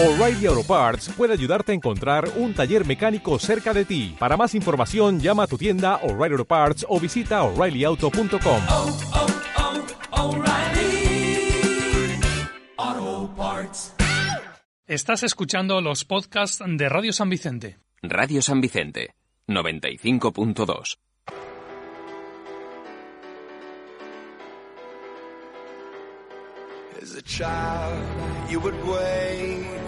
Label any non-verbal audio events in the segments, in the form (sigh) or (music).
O'Reilly Auto Parts puede ayudarte a encontrar un taller mecánico cerca de ti. Para más información, llama a tu tienda O'Reilly Auto Parts o visita oreillyauto.com. oh, oh, Parts. Estás escuchando los podcasts de Radio San Vicente. Radio San Vicente, 95.2. As a child, you would wait and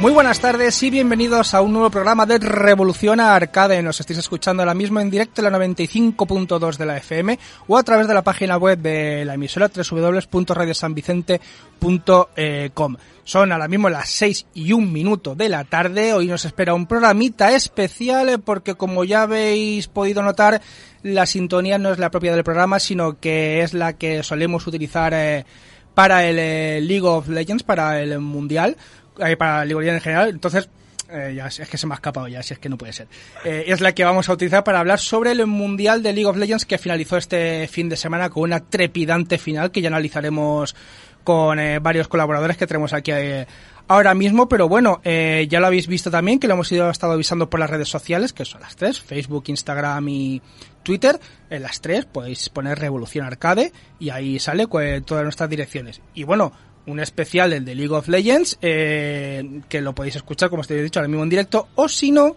Muy buenas tardes y bienvenidos a un nuevo programa de Revolución Arcade. Nos estáis escuchando ahora mismo en directo en la 95.2 de la FM o a través de la página web de la emisora www.radiosanvicente.com. Son ahora mismo las 6 y un minuto de la tarde. Hoy nos espera un programita especial porque como ya habéis podido notar, la sintonía no es la propia del programa, sino que es la que solemos utilizar eh, para el eh, League of Legends, para el Mundial eh, para Legends en general, entonces eh, ya es, que se me ha escapado ya, si es que no puede ser. Eh, es la que vamos a utilizar para hablar sobre el Mundial de League of Legends que finalizó este fin de semana con una trepidante final que ya analizaremos con eh, varios colaboradores que tenemos aquí ahora mismo, pero bueno, ya lo habéis visto también, que lo hemos ido estado avisando por las redes sociales, que son las tres, Facebook, Instagram y Twitter, en las tres podéis poner Revolución Arcade y ahí sale pues, todas nuestras direcciones. Y bueno, un especial del de League of Legends, eh, que lo podéis escuchar, como os he dicho, ahora mismo en directo, o si no,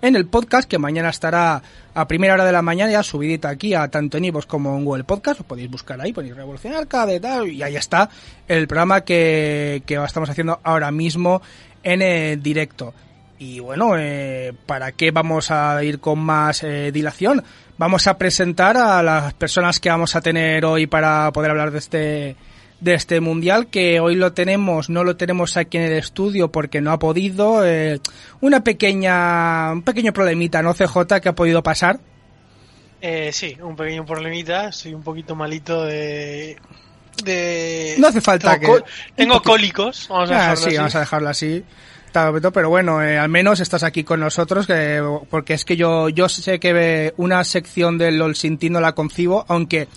en el podcast, que mañana estará a primera hora de la mañana ya subidita aquí a tanto en iVoox como en Google Podcast, lo podéis buscar ahí, ponéis Revolución Arcade tal, y ahí está el programa que, que estamos haciendo ahora mismo en directo. Y bueno, eh, ¿para qué vamos a ir con más eh, dilación? Vamos a presentar a las personas que vamos a tener hoy para poder hablar de este de este mundial que hoy lo tenemos, no lo tenemos aquí en el estudio porque no ha podido, eh, una pequeña, un pequeño problemita, ¿no, CJ, que ha podido pasar? Eh, sí, un pequeño problemita. Soy un poquito malito de. de... No hace falta tengo que- Tengo cólicos. Vamos a Ah, dejarlo sí, así. vamos a dejarlo así. Pero bueno, eh, al menos estás aquí con nosotros, que, porque es que yo, yo sé que eh, una sección del LOL sin ti no la concibo, aunque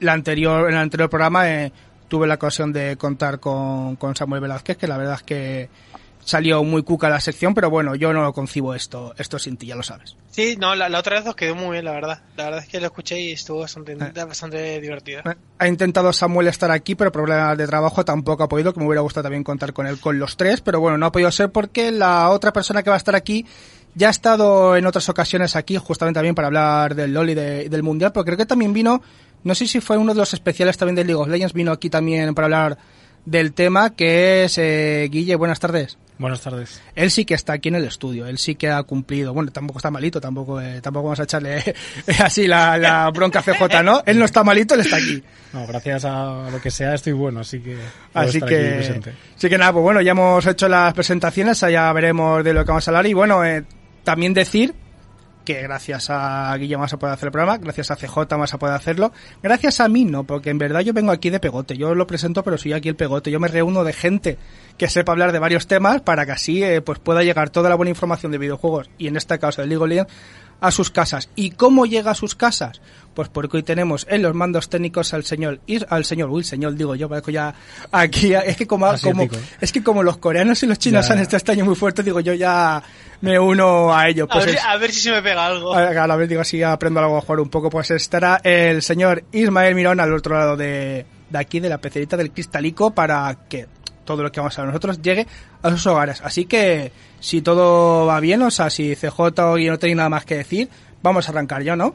la anterior, en el anterior programa eh, tuve la ocasión de contar con, con Samuel Velázquez, que la verdad es que salió muy cuca la sección, pero bueno, yo no lo concibo esto, esto sin ti, ya lo sabes. Sí, no, la, la otra vez os quedó muy bien, la verdad. La verdad es que lo escuché y estuvo bastante, Eh. bastante divertido. Eh, Ha intentado Samuel estar aquí, pero problemas de trabajo tampoco ha podido, que me hubiera gustado también contar con él con los tres, pero bueno, no ha podido ser porque la otra persona que va a estar aquí ya ha estado en otras ocasiones aquí, justamente también para hablar del LoL y, de- y del Mundial, pero creo que también vino, no sé si fue uno de los especiales también de League of Legends, vino aquí también para hablar del tema, que es eh, Guille, buenas tardes. Buenas tardes. Él sí que está aquí en el estudio, él sí que ha cumplido. Bueno, tampoco está malito, tampoco eh, tampoco vamos a echarle (laughs) así la, la bronca CJ, ¿no? Él no está malito, él está aquí. No, gracias a lo que sea estoy bueno, así que Así que, así que nada, pues bueno, ya hemos hecho las presentaciones, ya veremos de lo que vamos a hablar. Y bueno, eh, también decir que gracias a Guillermo vas a poder hacer el programa, gracias a CJ vas a poder hacerlo, gracias a mí no, porque en verdad yo vengo aquí de pegote, yo lo presento pero soy aquí el pegote, yo me reúno de gente que sepa hablar de varios temas para que así eh, pues pueda llegar toda la buena información de videojuegos y en este caso de League of Legends a sus casas. ¿Y cómo llega a sus casas? Pues porque hoy tenemos en los mandos técnicos al señor, Is- al señor, uy, señor, digo yo, parezco ya aquí, es que como, es que como los coreanos y los chinos Ya. han estado este año muy fuertes, digo yo ya me uno a ellos. a, Pues ver, es- a ver si se me pega algo. a, a la vez digo así aprendo algo a jugar un poco, pues estará el señor Ismael Mirón al otro lado de, de aquí, de la pecerita del cristalico, para que todo lo que vamos a ver nosotros llegue a sus hogares. Así que, si todo va bien, o sea, si CJ hoy no tenéis nada más que decir, vamos a arrancar ya, ¿no?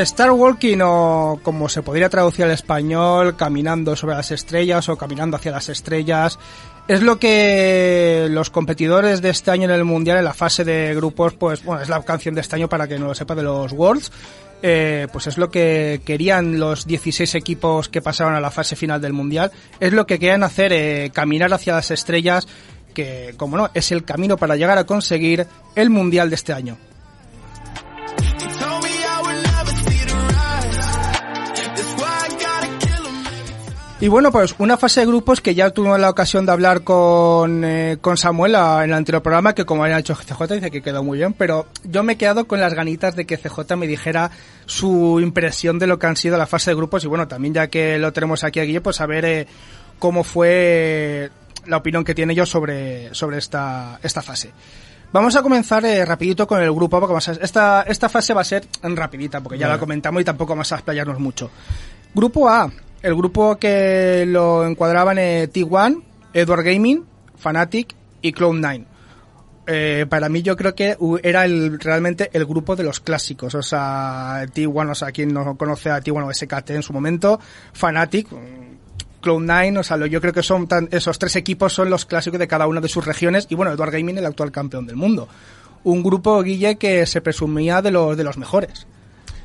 Star Walking o como se podría traducir al español, caminando sobre las estrellas o caminando hacia las estrellas, es lo que los competidores de este año en el Mundial, en la fase de grupos, pues bueno, es la canción de este año para que no lo sepa de los Worlds, eh, pues es lo que querían los 16 equipos que pasaron a la fase final del Mundial, es lo que querían hacer, eh, caminar hacia las estrellas, que como no, es el camino para llegar a conseguir el Mundial de este año. Y bueno, pues una fase de grupos que ya tuvimos la ocasión de hablar con, eh, con Samuel en el anterior programa, que como había hecho CJ dice que quedó muy bien, pero yo me he quedado con las ganitas de que CJ me dijera su impresión de lo que han sido la fase de grupos y bueno, también ya que lo tenemos aquí a Guille, pues a ver eh, cómo fue la opinión que tiene yo sobre, sobre esta, esta fase. Vamos a comenzar eh, rapidito con el grupo, porque vamos a- esta, esta fase va a ser rapidita, porque ya la comentamos y tampoco vamos a explayarnos mucho. Grupo A, el grupo que lo encuadraban eh, T1, Edward Gaming, Fnatic y Cloud9. Eh, para mí yo creo que era el, realmente el grupo de los clásicos, o sea, T1, o sea, quien no conoce a T1 o SKT en su momento, Fnatic, mm, Cloud9, o sea, yo creo que son tan- esos tres equipos son los clásicos de cada una de sus regiones y bueno, Edward Gaming el actual campeón del mundo. Un grupo, Guille, que se presumía de los, de los mejores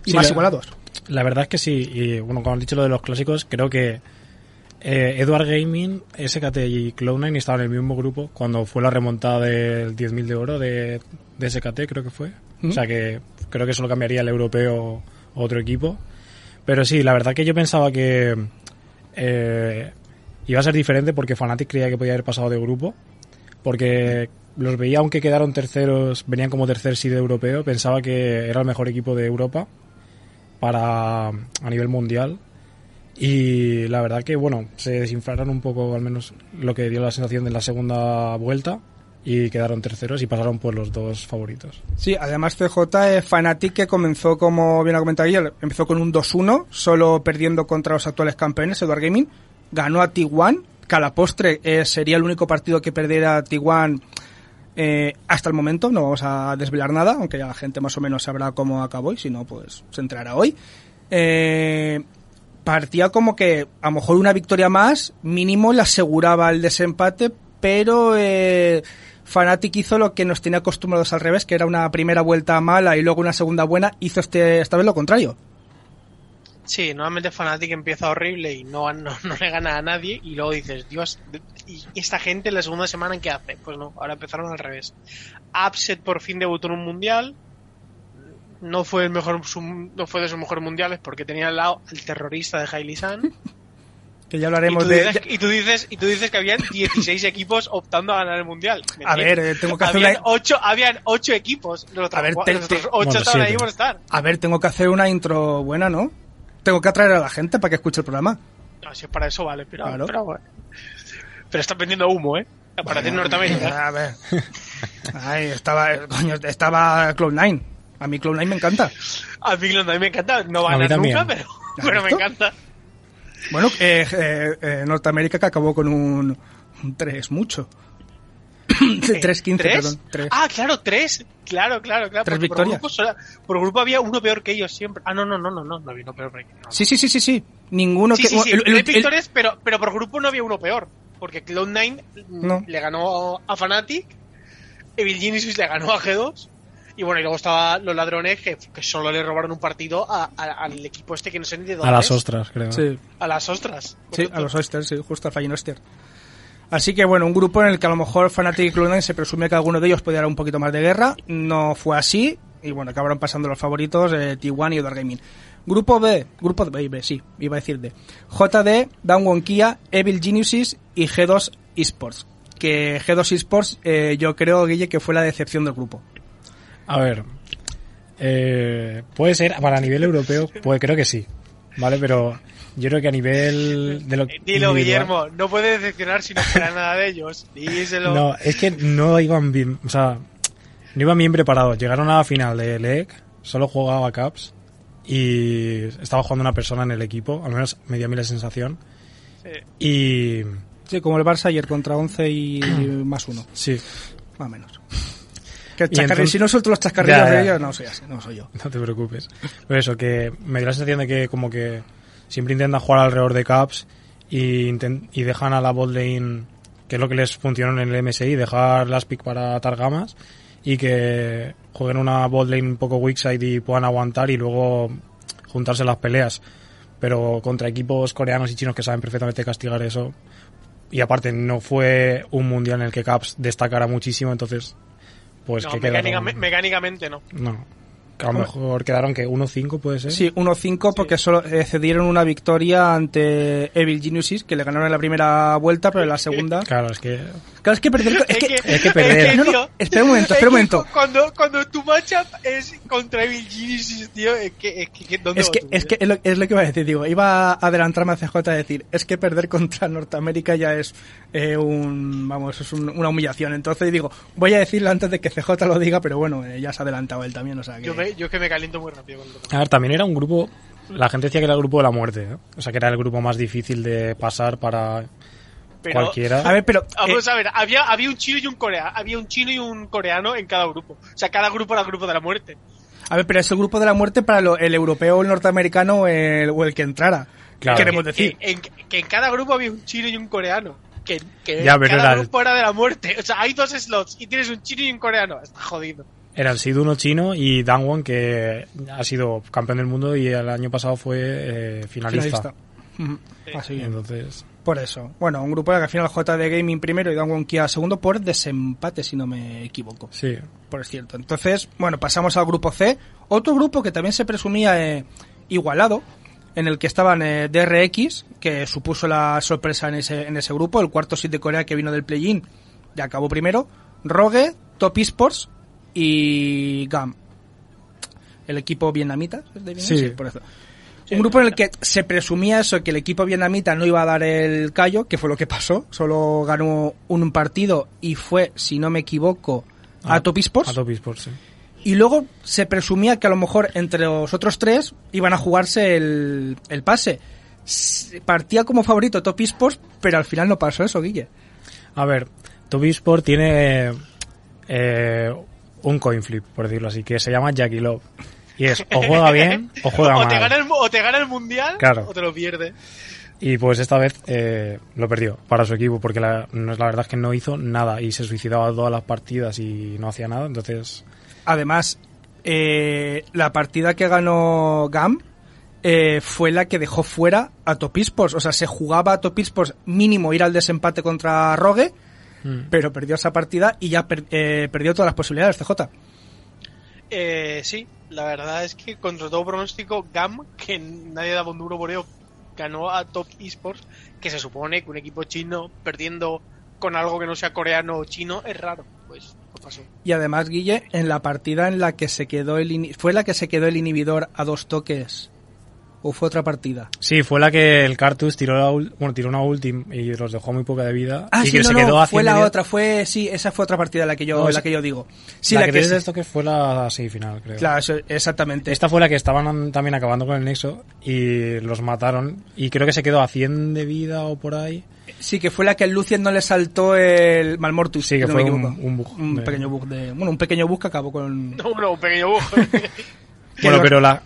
y Sí, más la- igualados. La verdad es que sí, y bueno, como has dicho lo de los clásicos, creo que eh, Edward Gaming, SKT y Cloud9 estaban en el mismo grupo cuando fue la remontada del 10.000 de oro de, de SKT, creo que fue. O sea que creo que eso lo cambiaría el europeo o otro equipo. Pero sí, la verdad que yo pensaba que eh, iba a ser diferente porque Fnatic creía que podía haber pasado de grupo. Porque los veía, aunque quedaron terceros, venían como tercer seed europeo, pensaba que era el mejor equipo de Europa para a nivel mundial. Y la verdad que bueno se desinflaron un poco al menos lo que dio la sensación de la segunda vuelta y quedaron terceros y pasaron por los dos favoritos. Sí, además CJ es Fnatic que comenzó, como bien ha comentado ayer, empezó con un 2-1, solo perdiendo contra los actuales campeones, Edward Gaming, ganó a T1, que a la postre eh, sería el único partido que perdiera T1 eh, hasta el momento, no vamos a desvelar nada, aunque ya la gente más o menos sabrá cómo acabó y si no, pues se entrará hoy. Eh, partía como que a lo mejor una victoria más, mínimo le aseguraba el desempate, pero eh, Fnatic hizo lo que nos tenía acostumbrados al revés, que era una primera vuelta mala y luego una segunda buena, hizo este esta vez lo contrario. Sí, normalmente Fnatic empieza horrible y no, no, (laughs) no le gana a nadie y luego dices, Dios, ¿y esta gente en la segunda semana en qué hace? Pues no, ahora empezaron al revés. Upset por fin debutó en un mundial, no fue el mejor no fue de sus mejores mundiales porque tenía al lado al terrorista de Hailey San (laughs) Que ya y, hablaremos de... y tú dices y tú dices que habían 16 (laughs) equipos optando a ganar el mundial. A ver, eh, tengo que hacer habían una- ocho habían ocho equipos, los otros, A ver, cua- te- los otros te- ocho Bueno, estaban ahí por estar. A ver, tengo que hacer una intro buena, ¿no? Tengo que atraer a la gente para que escuche el programa. No, si es para eso vale, pero, Claro. pero, bueno. Pero está vendiendo humo, ¿eh? Aparece en Norteamérica. A ver. Ay, estaba, coño, estaba Cloud9. A mí Cloud9 me encanta. A mí, a mí me encanta. No va A ganar nunca, pero, pero me encanta. Bueno, eh, eh, eh, Norteamérica que acabó con un, un 3 mucho. (coughs) 3-15, ¿Tres? perdón. tres. Ah, claro, tres. Claro, claro, claro. Tres porque por victorias. grupo, sola- por grupo había uno peor que ellos siempre. Ah, no, no, no, no, no, no había uno peor que ellos. no. Sí, sí, sí, sí, sí. Ninguno Sí, que... sí, sí, el- el- tres el- victorias, pero, pero por grupo no había uno peor. Porque Cloud9 mm, No. le ganó a Fnatic, Evil Genesis le ganó a G2, y bueno, y luego estaban los ladrones que, que solo le robaron un partido a- a- al equipo este que no sé ni de dónde a las ostras creo sí, A las ostras. sí, a los Oysters, sí, justo al Fallen Oyster. Así que bueno, un grupo en el que a lo mejor Fnatic y Cloud9 se presume que alguno de ellos podía dar un poquito más de guerra. No fue así. Y bueno, acabaron pasando los favoritos eh, T1 y Odor Gaming. Grupo B, grupo B, B, sí, iba a decir D. JD, Downwon Kia, Evil Geniuses y G2 Esports. Que G2 Esports, eh, yo creo, Guille, que fue la decepción del grupo. a ver eh, puede ser para nivel europeo pues creo que sí vale pero yo creo que a nivel de lo Eh, Dilo, individual- Guillermo, no puedes decepcionar si no espera nada de ellos. Díselo. No, es que no iban bien, o sea, no iban bien preparados. Llegaron a la final de LEC, solo jugaba Caps y estaba jugando una persona en el equipo, al menos me dio a mí la sensación. Y Sí, como el Barça ayer contra 11 y (clears throat) más uno, sí, más o menos. Que entonces- si no suelto los chascarrillos Ya, ya. de ellos, no soy así, no soy yo. no te preocupes. Pero eso, que me dio la sensación de que como que siempre intentan jugar alrededor de caps y, y dejan a la bot lane, que es lo que les funcionó en el MSI, dejar las pick para atar gamas y que jueguen una bot lane un poco weak side y puedan aguantar y luego juntarse las peleas. Pero contra equipos coreanos y chinos que saben perfectamente castigar eso. Y aparte no fue un mundial en el que Caps destacara muchísimo, entonces pues No, que mecánica- mecánicamente no. No. Que a lo mejor quedaron que 1-5 puede ser. Sí, 1-5 porque solo eh, cedieron una victoria ante Evil Geniuses, que le ganaron en la primera vuelta, pero en la segunda... (laughs) Claro, es que Claro, es que perder... (laughs) Es que, es que perder. No, espera un momento, es espera un momento. Cuando, cuando tu matchup es contra Evil Geniuses, tío, es que, es que, ¿dónde Es que, tú, es que es lo, es lo que iba a decir, digo, iba a adelantarme a CJ a decir, es que perder contra Norteamérica ya es eh, un, vamos, es un- una humillación. Entonces digo, voy a decirlo antes de que CJ lo diga, pero bueno, eh, ya se ha adelantado él también, o sea que... Yo, me, yo que me caliento muy rápido con todo. A ver, también era un grupo. La gente decía que era el grupo de la muerte. ¿eh? O sea, que era el grupo más difícil de pasar para Pero- cualquiera. A ver, pero... (laughs) Vamos eh, a ver, había, había un chino y un coreano, había un chino y un coreano en cada grupo. O sea, cada grupo era el grupo de la muerte. A ver, pero es el grupo de la muerte para lo- el europeo, el norteamericano o el, o el que entrara. Claro. Queremos Que- decir. Que, en, que en cada grupo había un chino y un coreano. Que, que Ya, cada era- grupo era de la muerte. O sea, hay dos slots y tienes un chino y un coreano. Está jodido. Era el Sidu uno chino y Dangwon, que ha sido campeón del mundo y el año pasado fue eh, finalista. Así es. Entonces, Por eso. Bueno, un grupo que al final JD Gaming primero y Dangwon Kia segundo por desempate, si no me equivoco. sí. Por cierto. Entonces, bueno, pasamos al grupo C. Otro grupo que también se presumía eh, igualado, en el que estaban eh, DRX, que supuso la sorpresa en ese, en ese grupo, el cuarto seed de Corea que vino del play-in, y acabó primero, Rogue, Top Esports y GAM. El equipo vietnamita, ¿es de Vietnam? Sí. por eso. Un grupo en el que se presumía eso, que el equipo vietnamita no iba a dar el callo, que fue lo que pasó. Solo ganó un partido y fue, si no me equivoco, a, Top Esports. A Top Esports, sí. Y luego se presumía que a lo mejor entre los otros tres iban a jugarse el, el pase. Partía como favorito Top Esports, pero al final no pasó eso, Guille. A ver, Top Esports tiene eh, un coin flip, por decirlo así, que se llama Jackie Love. Y es o juega bien o juega (laughs) O te, gana mal. el, o te gana el mundial Claro. o te lo pierde. Y pues esta vez eh, lo perdió para su equipo, porque la, la verdad es que no hizo nada y se suicidaba todas las partidas y no hacía nada. Entonces, Además, eh, la partida que ganó GAM eh, fue la que dejó fuera a Top Esports. O sea, se jugaba a Top Esports mínimo ir al desempate contra Rogue, mm, pero perdió esa partida y ya per- eh, perdió todas las posibilidades, CJ. Eh, sí, la verdad es que contra todo pronóstico, GAM, que nadie daba un duro por ello, ganó a Top Esports, que se supone que un equipo chino perdiendo con algo que no sea coreano o chino es raro. Pues, pues pasó. Y además, Guille, en la partida en la que se quedó el ini- fue la que se quedó el inhibidor a dos toques o fue otra partida. sí, fue la que el Cartus tiró, la bueno, tiró una ultim y los dejó muy poca de vida. Ah, y sí, que no, se no, quedó a fue 100 la otra, fue sí, esa fue otra partida la que yo No, la que yo digo. Sí, la, la, que que, esto que fue la semifinal, creo. Claro, eso- exactamente. Esta fue la que estaban también acabando con el Nexo y los mataron. Y creo que se quedó a 100 de vida o por ahí. Sí, que fue la que el Lucien no le saltó el Malmortus. Sí, que no fue un- bug Un de- pequeño bug de, bueno, un pequeño bug que acabó con (laughs) No, bueno, un pequeño bug. Bueno, pero la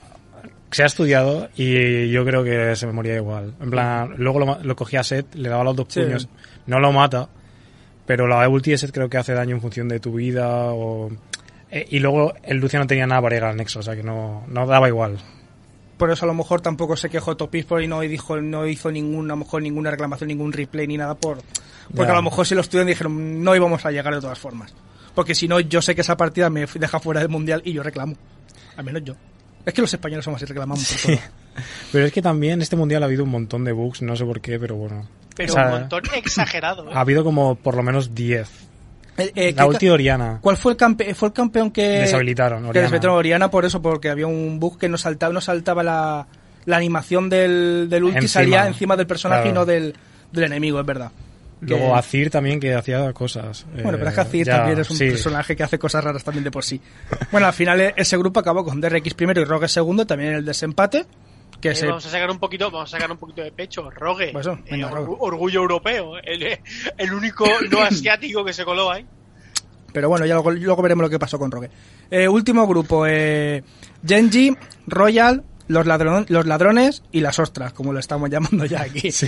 se ha estudiado y yo creo que se me moría igual. En plan, luego lo, cogía a Set, le daba los dos Sí. puños, no lo mata, pero la ulti de Set creo que hace daño en función de tu vida o... eh, y luego el Lucio no tenía nada para llegar al Nexo, o sea que no, no daba igual. por eso a lo mejor tampoco se quejó Top Esports y no dijo no hizo ninguna a lo mejor ninguna reclamación, ningún replay ni nada por porque a lo mejor si lo estudian dijeron no íbamos a llegar de todas formas. Porque si no yo sé que esa partida me deja fuera del mundial y yo reclamo. Al menos yo. Es que los españoles somos así reclamamos por todo. (laughs) Pero es que también este mundial ha habido un montón de bugs, no sé por qué, pero bueno. Pero O sea, un montón (laughs) exagerado. ¿eh? Ha habido como por lo menos 10. Eh, eh, La ¿qué ulti Oriana. ¿Cuál fue el, campe fue el campeón que Deshabilitaron, Que Oriana. deshabilitaron a Oriana por eso, porque había un bug que no saltaba, no saltaba la, la animación del, del ulti Encima. salía encima del personaje Claro. y no del, del enemigo, es verdad. Luego Que- Azir también que hacía cosas. Bueno, pero es que Eh, Azir ya, también es un sí. personaje que hace cosas raras también de por sí. Bueno, al final e- ese grupo acabó con DRX primero y Rogue segundo, también en el desempate. Que Eh, se, Vamos a sacar un poquito, vamos a sacar un poquito de pecho. Rogue, Pues eso, venga, eh, Rogue. orgu- orgullo europeo, el, el único no (coughs) asiático que se coló ahí. Pero bueno, ya luego, luego veremos lo que pasó con Rogue. Eh, último grupo, eh, Genji, Royal, los, ladron- los ladrones y las ostras, como lo estamos llamando ya aquí. Sí.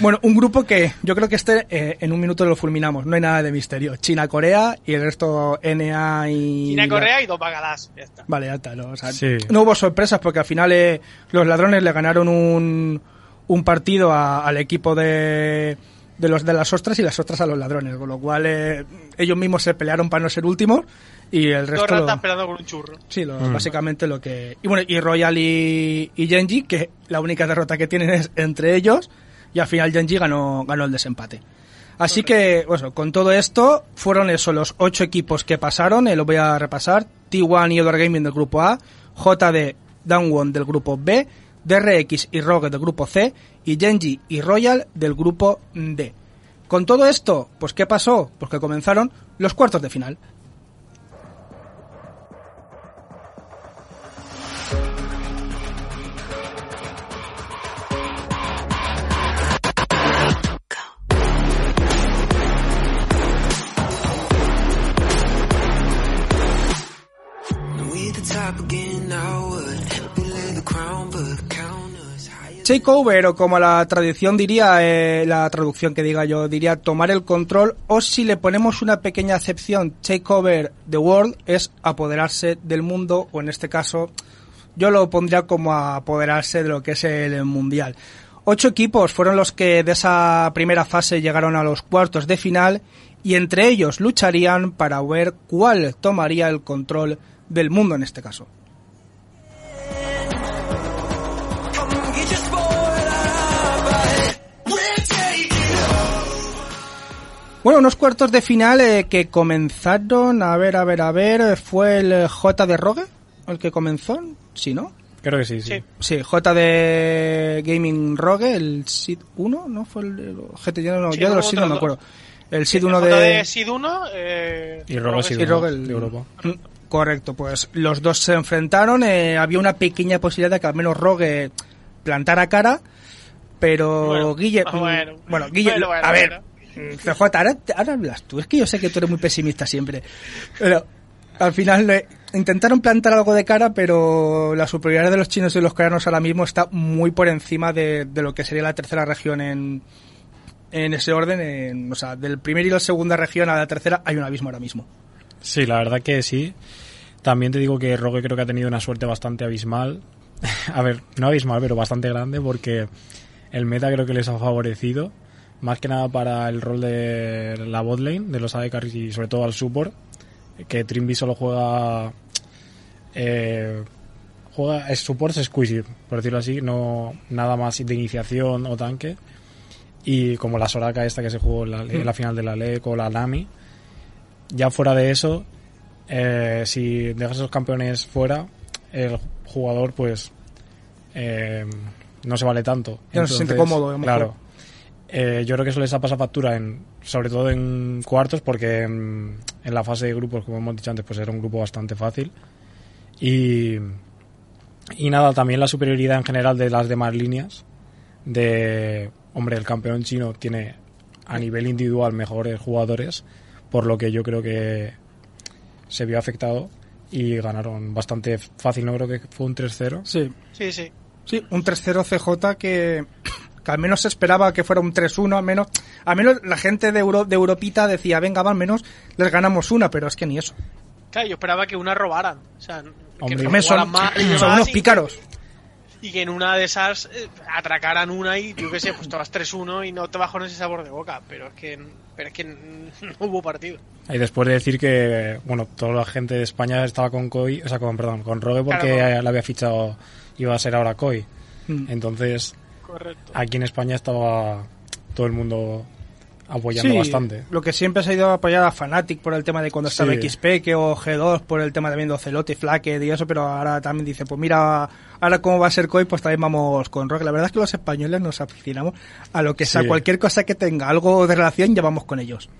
Bueno, un grupo que yo creo que este eh, en un minuto lo fulminamos, no hay nada de misterio. China, Corea y el resto NA y... China, Corea y dos bagalás. Ya está. Vale, ya está. No, O sea, Sí. no hubo sorpresas porque al final eh, los ladrones le ganaron un, un partido a- al equipo de, de los de las ostras y las ostras a los ladrones, con lo cual eh, ellos mismos se pelearon para no ser últimos y el resto... lo- ratas esperando con un churro. Sí, lo- Mm. básicamente lo que... Y bueno, y Royal y, y Genji, que la única derrota que tienen es entre ellos, y al final Genji ganó, ganó el desempate. Así que, bueno, con todo esto, fueron esos los ocho equipos que pasaron, eh, lo voy a repasar. T1 y Edward Gaming del grupo A, JD Downone del grupo B, DRX y Rogue del grupo C, y Genji y Royal del grupo D. Con todo esto, pues ¿qué pasó? Pues que comenzaron los cuartos de final. Takeover, o como la tradición diría, eh, la traducción que diga yo, diría tomar el control, o si le ponemos una pequeña acepción, takeover the world es apoderarse del mundo, o en este caso, yo lo pondría como apoderarse de lo que es el mundial. Ocho equipos fueron los que de esa primera fase llegaron a los cuartos de final, y entre ellos lucharían para ver cuál tomaría el control del mundo en este caso. Bueno, unos cuartos de final eh, que comenzaron, a ver, a ver, a ver, fue el eh, J de Rogue el que comenzó, sí, ¿no? Creo que sí, sí. Sí. Sí, J de Gaming Rogue, el SID 1, ¿no? Fue el, el GT, yo, no, Sí, yo de uno los SID no me acuerdo. El SID El 1 J de... Sid 1 eh, Y Rogue Sid y uno Rogue el- de Europa. Mm, Correcto, pues los dos se enfrentaron, eh, había una pequeña posibilidad de que al menos Rogue plantara cara, pero Bueno, Guille... ah, bueno. bueno, Guille, Bueno, bueno, a ver, bueno. CJ, ahora, ahora hablas tú, es que yo sé que tú eres muy pesimista siempre, pero al final eh, intentaron plantar algo de cara, pero la superioridad de los chinos y los coreanos ahora mismo está muy por encima de, de lo que sería la tercera región en, en ese orden, en- o sea, del primer y la segunda región a la tercera hay un abismo ahora mismo. Sí, la verdad que sí. También te digo que Rogue creo que ha tenido una suerte bastante abismal. (laughs) a ver, no abismal, pero bastante grande porque el meta creo que les ha favorecido. Más que nada para el rol de la botlane, de los AD carries y sobre todo al support. Que Trimby solo juega... Eh, juega es support squeeze, por decirlo así, no nada más de iniciación o tanque. Y como la Soraka esta que se jugó en la, en la final de la LEC o la Nami, ya fuera de eso, eh, si dejas a los campeones fuera, el jugador pues eh, no se vale tanto. Ya no se siente cómodo. Claro. Eh, yo creo que eso les ha pasado factura, en, sobre todo en cuartos, porque en, en la fase de grupos, como hemos dicho antes, pues era un grupo bastante fácil. Y, y nada, también la superioridad en general de las demás líneas. De, hombre, el campeón chino tiene a nivel individual mejores jugadores, por lo que yo creo que se vio afectado y ganaron bastante fácil, no creo que fue un 3-0. Sí, Sí, sí. Sí, un 3-0 CJ que, que al menos se esperaba que fuera un 3-1, al menos, al menos la gente de, Euro, de Europita decía, venga, va, al menos les ganamos una, pero es que ni eso. Claro, yo esperaba que una robaran. O sea, Hombre, que son, jugaran más y son unos pícaros. Y que en una de esas eh, atracaran una y yo qué sé, pues te vas 3-1 y no te bajones ese sabor de boca. Pero es que, pero es que (laughs) no hubo partido. Y después de decir que, bueno, toda la gente de España estaba con Koi, o sea, con, perdón, con Rogue porque Claro. le había fichado, iba a ser ahora Koi. Mm. Entonces, Correcto. aquí en España estaba todo el mundo apoyando Sí, bastante. Lo que siempre se ha ido a apoyar a Fnatic por el tema de cuando estaba Sí. XP, que o G2 por el tema también de Ocelote, Flaque y eso, pero ahora también dice, pues mira, ahora cómo va a ser COI, pues también vamos con Rock. La verdad es que los españoles nos aficionamos a lo que sea, Sí. cualquier cosa que tenga algo de relación, ya vamos con ellos.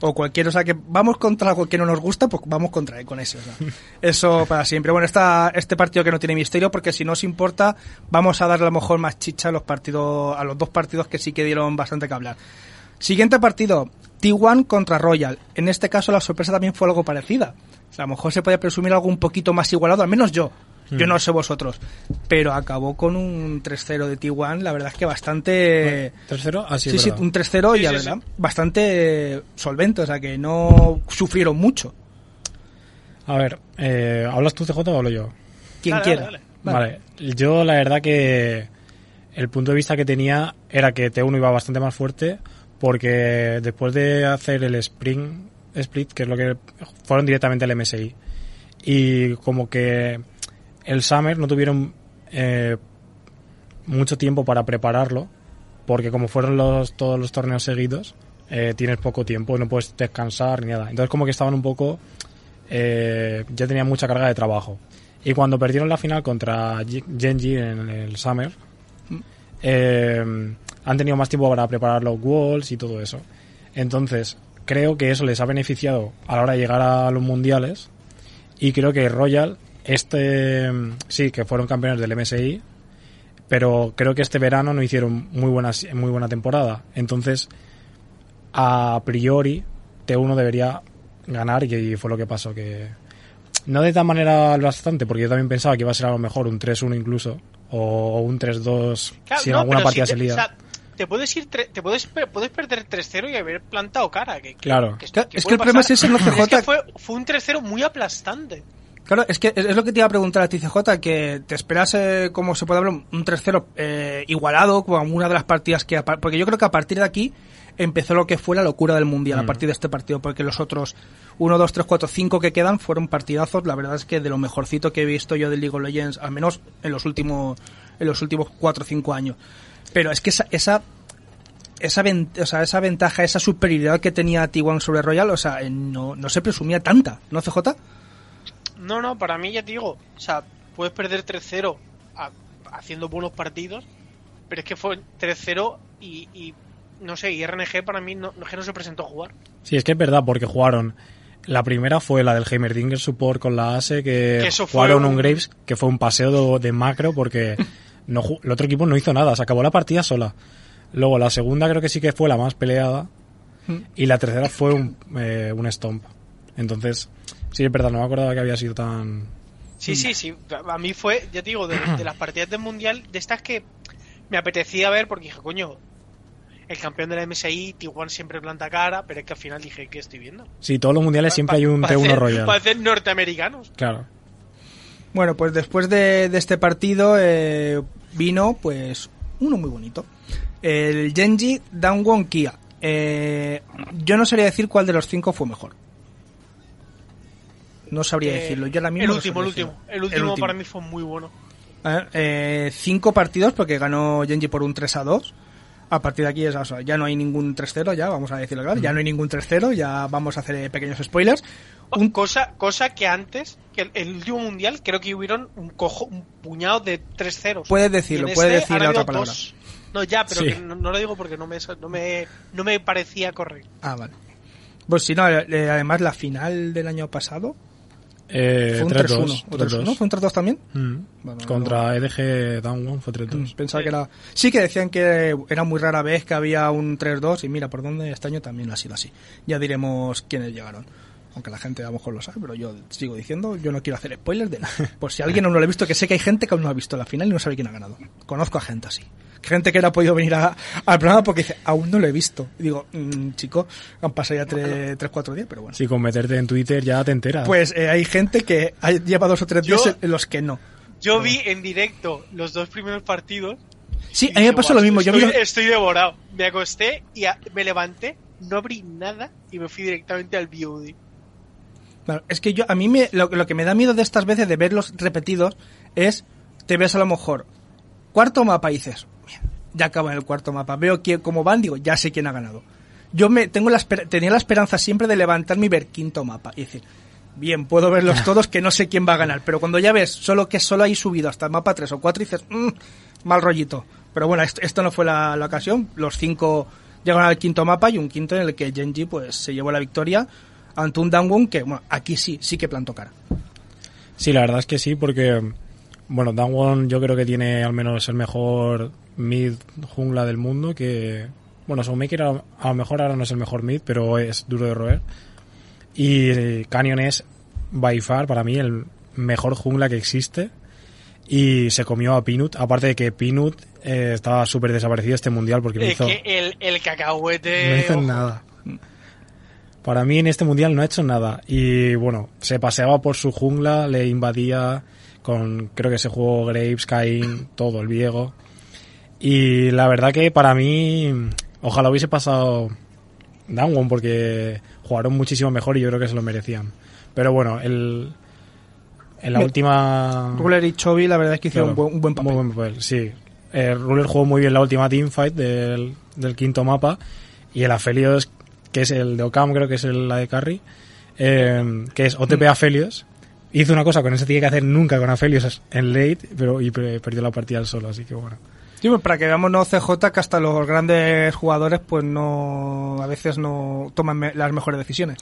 O cualquier, o sea, que vamos contra algo que no nos gusta, pues vamos contra con eso. o sea. (laughs) Eso para siempre. Bueno, esta, este partido que no tiene misterio, porque si no os importa, vamos a darle a lo mejor más chicha a los partidos, a los dos partidos que sí que dieron bastante que hablar. Siguiente partido, T1 contra Royal. En este caso la sorpresa también fue algo parecida. O sea, a lo mejor se puede presumir algo un poquito más igualado, al menos yo. Yo Hmm. no sé vosotros. Pero acabó con un 3-0 de T1, la verdad es que bastante... ¿Tercero? Ah, sí, Sí, sí, un 3-0 y Sí, la sí, verdad, sí. bastante solvente, o sea que no sufrieron mucho. A ver, eh, ¿hablas tú CJ o hablo yo? Quien Dale, quiera. dale, Vale. yo la verdad que el punto de vista que tenía era que T1 iba bastante más fuerte porque después de hacer el Spring Split, que es lo que fueron directamente al MSI, y como que el Summer no tuvieron eh, mucho tiempo para prepararlo, porque como fueron todos los torneos seguidos, eh, tienes poco tiempo no puedes descansar ni nada. Entonces como que estaban un poco... eh, ya tenían mucha carga de trabajo. Y cuando perdieron la final contra Genji en el Summer, eh, han tenido más tiempo para preparar los walls y todo eso. Entonces, creo que eso les ha beneficiado a la hora de llegar a los mundiales. Y creo que Royal, este, sí, que fueron campeones del MSI, pero creo que este verano no hicieron muy buena, muy buena temporada. Entonces, a priori, T1 debería ganar y fue lo que pasó, que no de tal manera bastante, porque yo también pensaba que iba a ser a lo mejor un 3-1 incluso, o un 3-2 Claro, si en no, alguna partida si se te, lía. o sea, te puedes ir, te puedes, puedes perder 3-0 y haber plantado cara. Que, que- Claro. que- es que el problema es ese, ¿no, CJ? Es que fue, fue un 3-0 muy aplastante. Claro, es que es lo que te iba a preguntar a ti, CJ, que te esperas, eh, como se puede hablar, un 3-0 eh, igualado con alguna de las partidas que... Porque yo creo que a partir de aquí empezó lo que fue la locura del Mundial, a Mm. partir de este partido, porque los otros 1, 2, 3, 4, 5 que quedan fueron partidazos, la verdad es que de lo mejorcito que he visto yo del League of Legends, al menos en los últimos en los últimos 4 o 5 años. Pero es que esa... esa esa, o sea, esa ventaja, esa superioridad que tenía T1 sobre Royal, o sea, eh, no, no se presumía tanta, ¿no, CJ? No, no, para mí ya te digo, o sea, puedes perder 3-0 a- haciendo buenos partidos, pero es que fue 3-0 y, y, no sé, y RNG para mí no, no es que no se presentó a jugar. Sí, es que es verdad, porque jugaron. La primera fue la del Heimerdinger Support con la ASE, que, Que eso fue jugaron un... un- Graves, que fue un paseo de, de macro, porque (laughs) no, ju- el otro equipo no hizo nada, se acabó la partida sola. Luego la segunda creo que sí que fue la más peleada, y la tercera fue un, eh, un stomp. Entonces, sí, es verdad, no me acordaba que había sido tan... Sí, sí, sí. A mí fue, ya te digo, de, de las partidas del mundial, de estas que me apetecía ver porque dije, coño, el campeón de la MSI, T1 siempre planta cara, pero es que al final dije, ¿qué estoy viendo? Sí, todos los mundiales siempre hay un Parece- T1 Royal. Parecen norteamericanos. Claro. Bueno, pues después de, de este partido eh, vino pues uno muy bonito. El Genji Dangwon Kia. Eh, yo no sabría decir cuál de los cinco fue mejor. No sabría Eh, decirlo. Yo ahora mismo el no último, el último. decirlo. El último para mí fue muy bueno. Eh, eh, cinco partidos porque ganó Genji por un 3 a 2. A partir de aquí es, o sea, ya no hay ningún 3-0, ya vamos a decirlo claro, ya no hay ningún 3-0, ya vamos a hacer eh, pequeños spoilers. Un- Cosa, cosa que antes, que el, el último mundial, creo que hubieron un cojo, un puñado de 3 ceros. Puedes decirlo, puedes este decir la otra palabra. dos. No, ya, pero Sí. que no, no lo digo porque no me, no me, no me parecía correcto. Ah, vale. Pues si no, eh, además la final del año pasado Eh, fue un 3-2. 3-1. ¿O 3-1? ¿Fue un 3-2 también? Mm. Bueno, Contra EDG Down One fue 3-2. Mm, Pensaba que era. Sí, que decían que era muy rara vez que había un 3-2 y mira, por dónde este año también ha sido así. Ya diremos quiénes llegaron. Aunque la gente a lo mejor lo sabe, pero yo sigo diciendo, yo no quiero hacer spoilers de nada. (laughs) Por si alguien aún no lo ha visto, que sé que hay gente que aún no ha visto la final y no sabe quién ha ganado. Conozco a gente así. Gente que no ha podido venir a- al programa porque dice, aún no lo he visto. Y digo, mm, chico, han pasado ya 3-4 días, pero bueno. Sí, con meterte en Twitter ya te enteras. Pues eh, hay gente que ha- lleva dos o tres Yo- días en los que no. Yo vi en directo los dos primeros partidos. Sí, a mí me pasó "Guau, lo mismo. Yo vi estoy, los- estoy devorado. Me acosté y a- me levanté, no abrí nada y me fui directamente al VOD. Claro, es que yo, a mí me, lo, lo que me da miedo de estas veces de verlos repetidos es, te ves a lo mejor cuarto mapa y dices, "Mira, ya acabo en el cuarto mapa, veo quién, cómo van, digo, ya sé quién ha ganado. yo me tengo la tenía la esperanza siempre de levantarme y ver quinto mapa y decir, bien, puedo verlos (laughs) todos que no sé quién va a ganar, pero cuando ya ves solo que solo hay subido hasta el mapa 3 o 4 dices, "Mm, mal rollito. Pero bueno, esto, esto no fue la, la ocasión, los cinco llegaron al quinto mapa y un quinto en el que Genji pues se llevó la victoria ante un Dangwon que bueno, aquí sí, sí que plantó cara. Sí, la verdad es que sí, porque, bueno, Dangwon yo creo que tiene al menos el mejor mid jungla del mundo, que, bueno, Soulmaker a, a lo mejor ahora no es el mejor mid, pero es duro de roer. Y eh, Canyon es, by far, para mí, el mejor jungla que existe. Y se comió a Pinut, aparte de que Pinut eh, estaba súper desaparecido este mundial porque Es hizo... que el, el cacahuete. No hizo ojo. nada. Para mí en este mundial no ha hecho nada. Y bueno, se paseaba por su jungla, le invadía con, creo que se jugó Graves, Cain, todo, el Viego. Y la verdad que para mí, ojalá hubiese pasado Downwon porque jugaron muchísimo mejor y yo creo que se lo merecían. Pero bueno, el, en la Me- última... Ruler y Chovy la verdad es que hicieron Claro, un, buen, un buen papel. muy buen papel, sí. Eh, Ruler jugó muy bien la última teamfight del, del quinto mapa. Y el Aphelios, que es el de Ocam, creo que es el, la de Carry, eh, que es OTP Aphelios, hizo una cosa que no se tiene que hacer nunca con Aphelios en late, pero y pe- perdió la partida al solo, así que bueno. Sí, pues para que veamos no CJ que hasta los grandes jugadores pues no a veces no toman me- las mejores decisiones.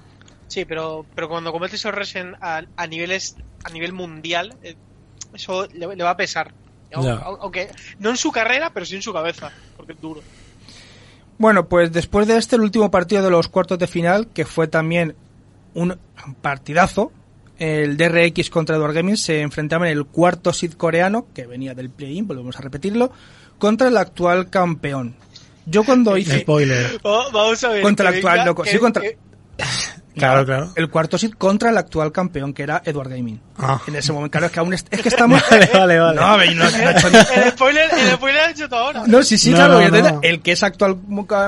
Sí, pero, pero cuando cometes errores en, a, a niveles a nivel mundial, eh, eso le, le va a pesar. Au- Ya. au- Aunque no en su carrera, pero sí en su cabeza, porque es duro. Bueno, pues después de este el último partido de los cuartos de final, que fue también un partidazo, el DRX contra Edward Gaming se enfrentaban en el cuarto seed coreano, que venía del play-in, volvemos a repetirlo, contra el actual campeón. Yo cuando hice Spoiler. Oh, vamos a ver. Contra el actual venga- loco, que- sí, contra- que- Claro, claro. el cuarto seed contra el actual campeón, que era Edward Gaming. Ah. En ese momento, claro, es que aún est- es que (laughs) estamos... Vale, vale, vale. No, no, no ni- el spoiler, el spoiler lo he hecho todo ahora. No, sí, sí, No, claro, no, no. el que es actual,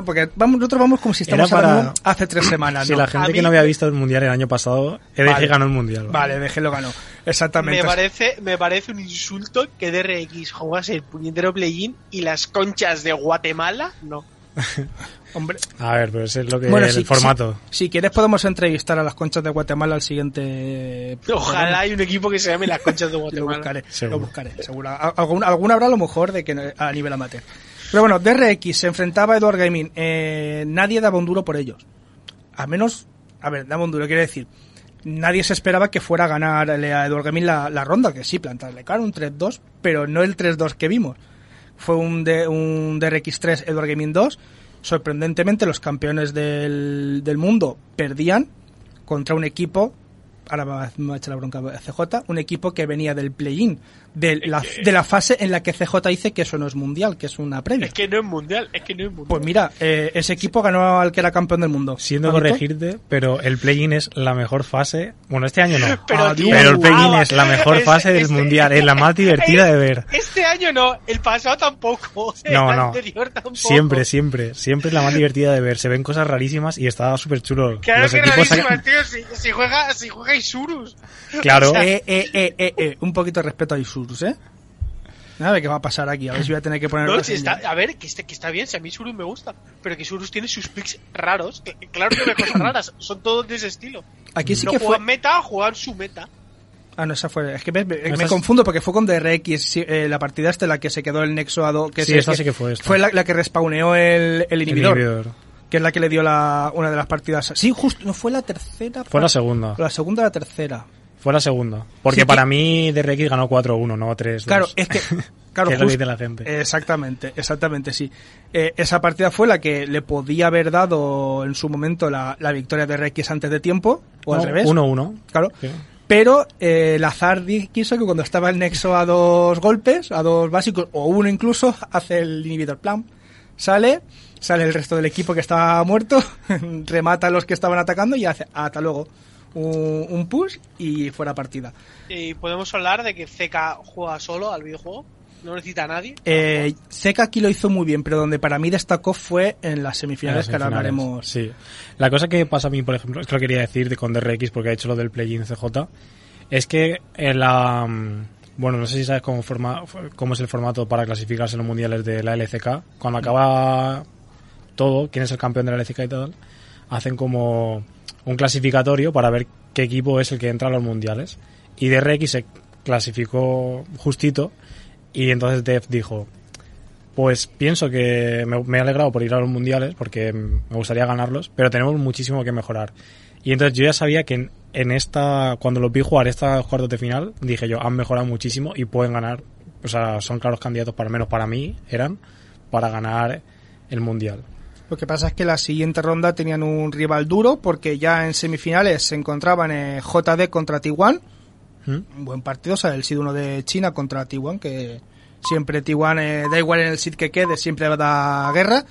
porque vamos, nosotros vamos como si estamos para- hablando hace tres semanas, Si ¿no? la A gente mí- que no había visto el mundial el año pasado, EDG Vale. ganó el mundial. Vale, déjelo ganó. Exactamente. Me parece, me parece un insulto que DRX jugase el puñetero play-in y las conchas de Guatemala, no. (laughs) Hombre, A ver, pero ese es lo que bueno, el si, formato. Si, si quieres podemos entrevistar a las conchas de Guatemala al siguiente. Ojalá hay un equipo que se llame las conchas de (laughs) Lo Guatemala. buscaré, Seguro. lo buscaré, seguro. A- Algún, algún habrá a lo mejor de que no- a nivel amateur. Pero bueno, DRX se enfrentaba a Edward Gaming. Eh, nadie daba un duro por ellos. A menos, a ver, daba un duro, quiere decir. Nadie se esperaba que fuera a ganarle a Edward Gaming la, la ronda, que sí, plantarle cara, un 3-2, pero no el 3-2 que vimos. Fue un, de, un DRX3 Edward Gaming 2. Sorprendentemente, los campeones del, del mundo perdían contra un equipo, ahora me va, a echar la bronca CJ, un equipo que venía del play-in, de la, de la fase en la que CJ dice que eso no es mundial, que es una previa. Es que no es mundial, es que no es mundial. Pues mira, eh, ese equipo ganó al que era campeón del mundo. Siento ¿Bonito? corregirte, pero el play-in es la mejor fase. Bueno, este año no. (laughs) Pero, Ah, tío, Pero el play-in es la mejor es- fase del mundial, es la más (laughs) divertida de ver. Este año no, el pasado tampoco. (laughs) No, el no. anterior tampoco. Siempre, siempre, siempre es la más divertida de ver. Se ven cosas rarísimas y está súper chulo. Claro Los que equipos rarísimas, sacan- tío. Si, si juega, si juega Isurus. Claro, O sea, Eh, eh, eh, eh, eh, un poquito de respeto a Isurus, ¿eh? A ver qué va a pasar aquí, a ver si voy a tener que poner... no, si está, a ver, que, este, que está bien, si a mí Isurus me gusta. Pero que Isurus tiene sus picks raros. que- claro que no hay cosas (coughs) raras, son todos de ese estilo. Aquí sí no que fue... juegan meta, juegan su meta. Ah, no, esa fue. Es que me, me- me Esa es- confundo porque fue con DRX, eh, la partida esta, la que se quedó el Nexo a do, que Sí, esta sí que fue esta. Fue la, la que respawneó el, el el inhibidor, inhibidor. que es la que le dio la, una de las partidas. Sí, justo, no fue la tercera. Fue la segunda. La segunda o la tercera. Fue la segunda. Porque Sí, para que- mí DRX ganó 4-1, no 3 Claro, es que. (laughs) Claro, es lo que dice la gente. Exactamente, exactamente, sí. Eh, esa partida fue la que le podía haber dado en su momento la, la victoria de RX antes de tiempo, o al revés. 1-1. Claro. Sí. Pero eh, el azar quiso que cuando estaba el nexo a dos golpes, a dos básicos, o uno incluso, (laughs) hace el inhibidor plan. Sale, sale el resto del equipo que estaba muerto, (laughs) remata a los que estaban atacando y hace hasta luego un, un push y fuera partida. Y podemos hablar de que CK juega solo al videojuego. No necesita a nadie. Eh, Zeka aquí lo hizo muy bien, pero donde para mí destacó fue en las En semifinales que ahora hablaremos. Sí. La cosa que pasa a mí, por ejemplo, es que lo quería decir de con DRX porque ha hecho lo del play-in CJ, es que en la... mm, Bueno, no sé si sabes cómo, forma, cómo es el formato para clasificarse en los mundiales de la LCK. Cuando acaba todo, quién es el campeón de la LCK y tal, hacen como un clasificatorio para ver qué equipo es el que entra a los mundiales. Y DRX se clasificó justito y entonces Def dijo, pues pienso que me, me he alegrado por ir a los mundiales porque me gustaría ganarlos, pero tenemos muchísimo que mejorar. Y entonces yo ya sabía que en, esta, cuando los vi jugar esta cuartos de final, dije yo, han mejorado muchísimo y pueden ganar, o sea, son claros candidatos, para menos para mí, eran, para ganar el mundial. Lo que pasa es que la siguiente ronda tenían un rival duro porque ya en semifinales se encontraban eh, JD contra T1. ¿Mm? Un buen partido, o sea, el SID 1 de China contra T1, que siempre T1 eh, da igual en el SID que quede, siempre da guerra.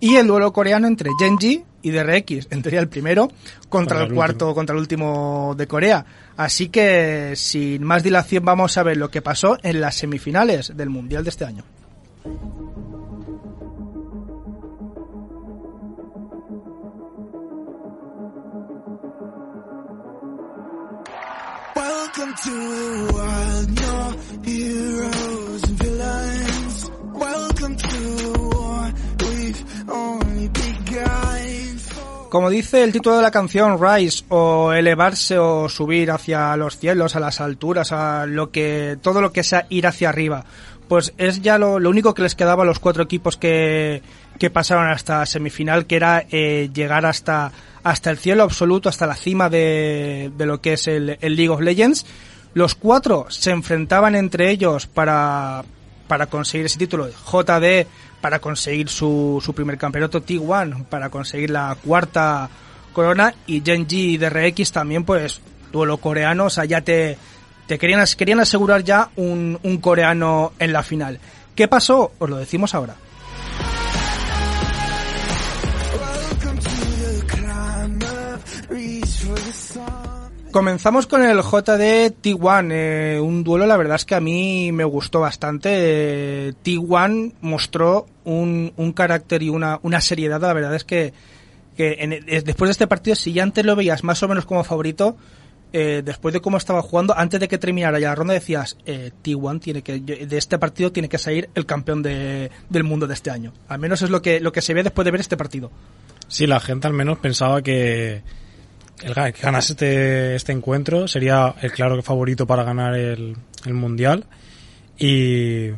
Y el duelo coreano entre Genji y DRX, en teoría el primero, contra, Contra el el cuarto, último. contra el último de Corea. Así que, sin más dilación, vamos a ver lo que pasó en las semifinales del Mundial de este año. Como dice el título de la canción, Rise, o elevarse o subir hacia los cielos, a las alturas, a lo que, todo lo que sea ir hacia arriba, pues es ya lo, lo único que les quedaba a los cuatro equipos que, que pasaron hasta semifinal, que era eh, llegar hasta, hasta el cielo absoluto, hasta la cima de, de lo que es el, League of Legends. Los cuatro se enfrentaban entre ellos para, para conseguir ese título. JD para conseguir su, su primer campeonato, T1 para conseguir la cuarta corona y Genji y DRX también pues duelo coreano, o sea ya te, te querían, querían asegurar ya un, un coreano en la final. ¿Qué pasó? Os lo decimos ahora. Comenzamos con el JD T1, eh, un duelo la verdad es que a mí me gustó bastante. Eh, T1 mostró un, un carácter y una, una seriedad, la verdad es que, en- es- después de este partido, si ya antes lo veías más o menos como favorito, eh, después de cómo estaba jugando, antes de que terminara ya la ronda decías, eh, T1 tiene que, de este partido tiene que salir el campeón de, del mundo de este año. Al menos es lo que, lo que se ve después de ver este partido. Sí, la gente al menos pensaba que el que ganase este, este encuentro sería el claro favorito para ganar el, el mundial. Y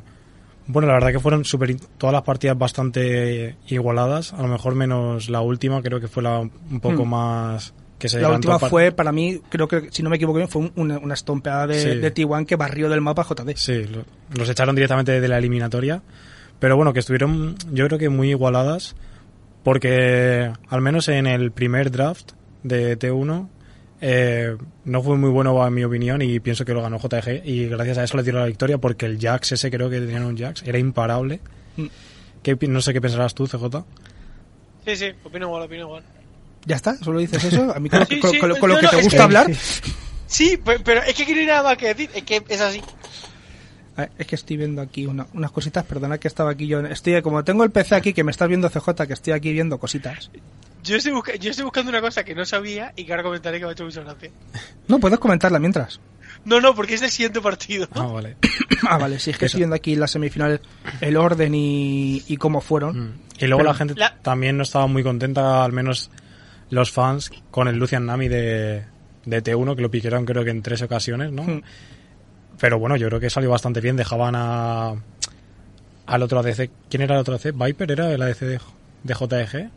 bueno, la verdad que fueron super, todas las partidas bastante igualadas, a lo mejor menos la última, creo que fue la un poco Hmm. más que se La última par- fue, para mí, creo que, si no me equivoco fue un- una, una estompeada de, Sí. de T1 que barrió del mapa JD. Sí, lo- los echaron directamente de la eliminatoria. Pero bueno, que estuvieron yo creo que muy igualadas porque al menos en el primer draft de T1 eh, no fue muy bueno en mi opinión y pienso que lo ganó JG y gracias a eso le dieron la victoria porque el Jax ese creo que tenían un Jax era imparable. Mm. ¿Qué pi- no sé qué pensarás tú, CJ. Sí, sí, opino igual, opino igual. ¿Ya está? ¿Solo dices eso? A mí con, lo que- Sí, con- sí, con lo- con lo no, que no, te gusta que- hablar... (laughs) Sí, pe- pero es que no hay nada más que decir, es que es así. A ver, Es que estoy viendo aquí una- unas cositas, perdona que estaba aquí yo. Estoy, como tengo el PC aquí que me estás viendo CJ, que estoy aquí viendo cositas. Yo estoy, busca- yo estoy buscando una cosa que no sabía y que ahora comentaré que me ha hecho mucha gracia. No, puedes comentarla mientras. No, no, porque es del siguiente partido. Ah, vale. (coughs) Ah, vale, sí, es que Eso. estoy viendo aquí las semifinales, el orden y, y cómo fueron. Mm. Y luego Pero la gente la- también no estaba muy contenta, al menos los fans, con el Lucian Nami de, de T1, que lo piquearon creo que en tres ocasiones, ¿no? Mm. Pero bueno, yo creo que salió bastante bien. Dejaban a al otro ADC. ¿Quién era el otro ADC? ¿Viper era el ADC de, de JEG?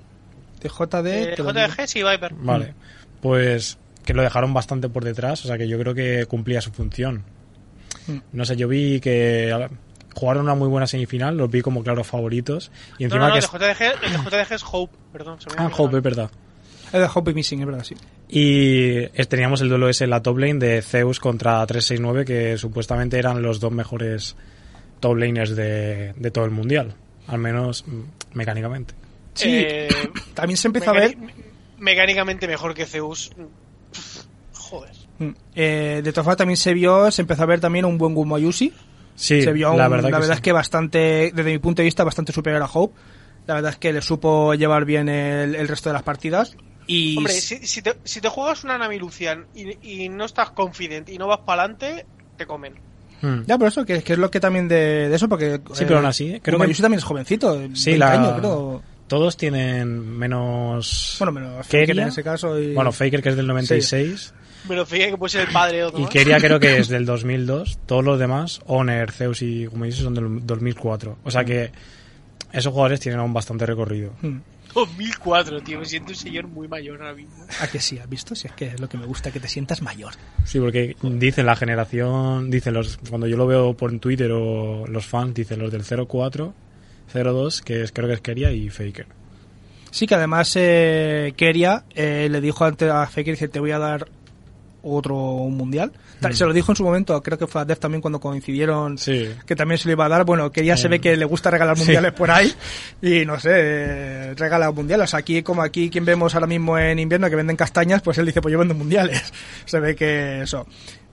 De JD, Eh. JDG, sí, Viper. Vale. Pues que lo dejaron bastante por detrás, o sea que yo creo que cumplía su función. Mm. No sé, yo vi que jugaron una muy buena semifinal, los vi como claros favoritos. Y No, encima no, no, que... de JDG, el de JDG es Hope, perdón. se me Ah. Hope, es verdad. Es de Hope Missing, es verdad, sí. Y teníamos el duelo ese en la top lane de Zeus contra 369, que supuestamente eran los dos mejores top laners de, de todo el mundial. Al menos mm, mecánicamente. Sí, Eh, también se empezó a ver... Mecánicamente mejor que Zeus. Joder. Mm, eh, de todas formas también se vio, se empezó a ver también un buen Gumayusi. Sí, se vio la un- verdad, la que, verdad sí. es que bastante, desde mi punto de vista, bastante superior a Hope. La verdad es que le supo llevar bien el, el resto de las partidas. Y Hombre, si, si te, si te juegas una Nami Lucian y, y no estás confident y no vas para adelante, te comen. Mm. Ya, por eso, que, que es lo que también de, de eso, porque... Sí, pero aún así, ¿eh? creo que- Gumayusi también es jovencito, Sí, 20 la- años, creo. Todos tienen menos... Bueno, menos Keria. Faker en ese caso. Y... Bueno, Faker que es del 96 Me lo fíjate que puede ser el padre otro. y. Keria creo que es (laughs) del 2002. Todos los demás, Honor, Zeus y como dices son del 2004. O sea que esos jugadores tienen aún bastante recorrido. Mm. 2004, tío. Me siento un señor muy mayor ahora mismo. ¿A que sí? ¿Has visto? Si es que es lo que me gusta, que te sientas mayor. Sí, porque dicen la generación, dicen los cuando yo lo veo por Twitter o los fans dicen los del 04, 02, que es, creo que es Keria y Faker. Sí, que además eh, Keria eh, le dijo antes a Faker, dice, te voy a dar otro mundial. Tal- Se lo dijo en su momento, creo que fue a Def también cuando coincidieron, Sí. que también se lo iba a dar. Bueno, Keria se ve que le gusta regalar Sí. mundiales por ahí (laughs) y no sé, eh, regala mundiales. O sea, aquí como aquí quien vemos ahora mismo en invierno que venden castañas, pues él dice, pues yo vendo mundiales. (laughs) Se ve que eso.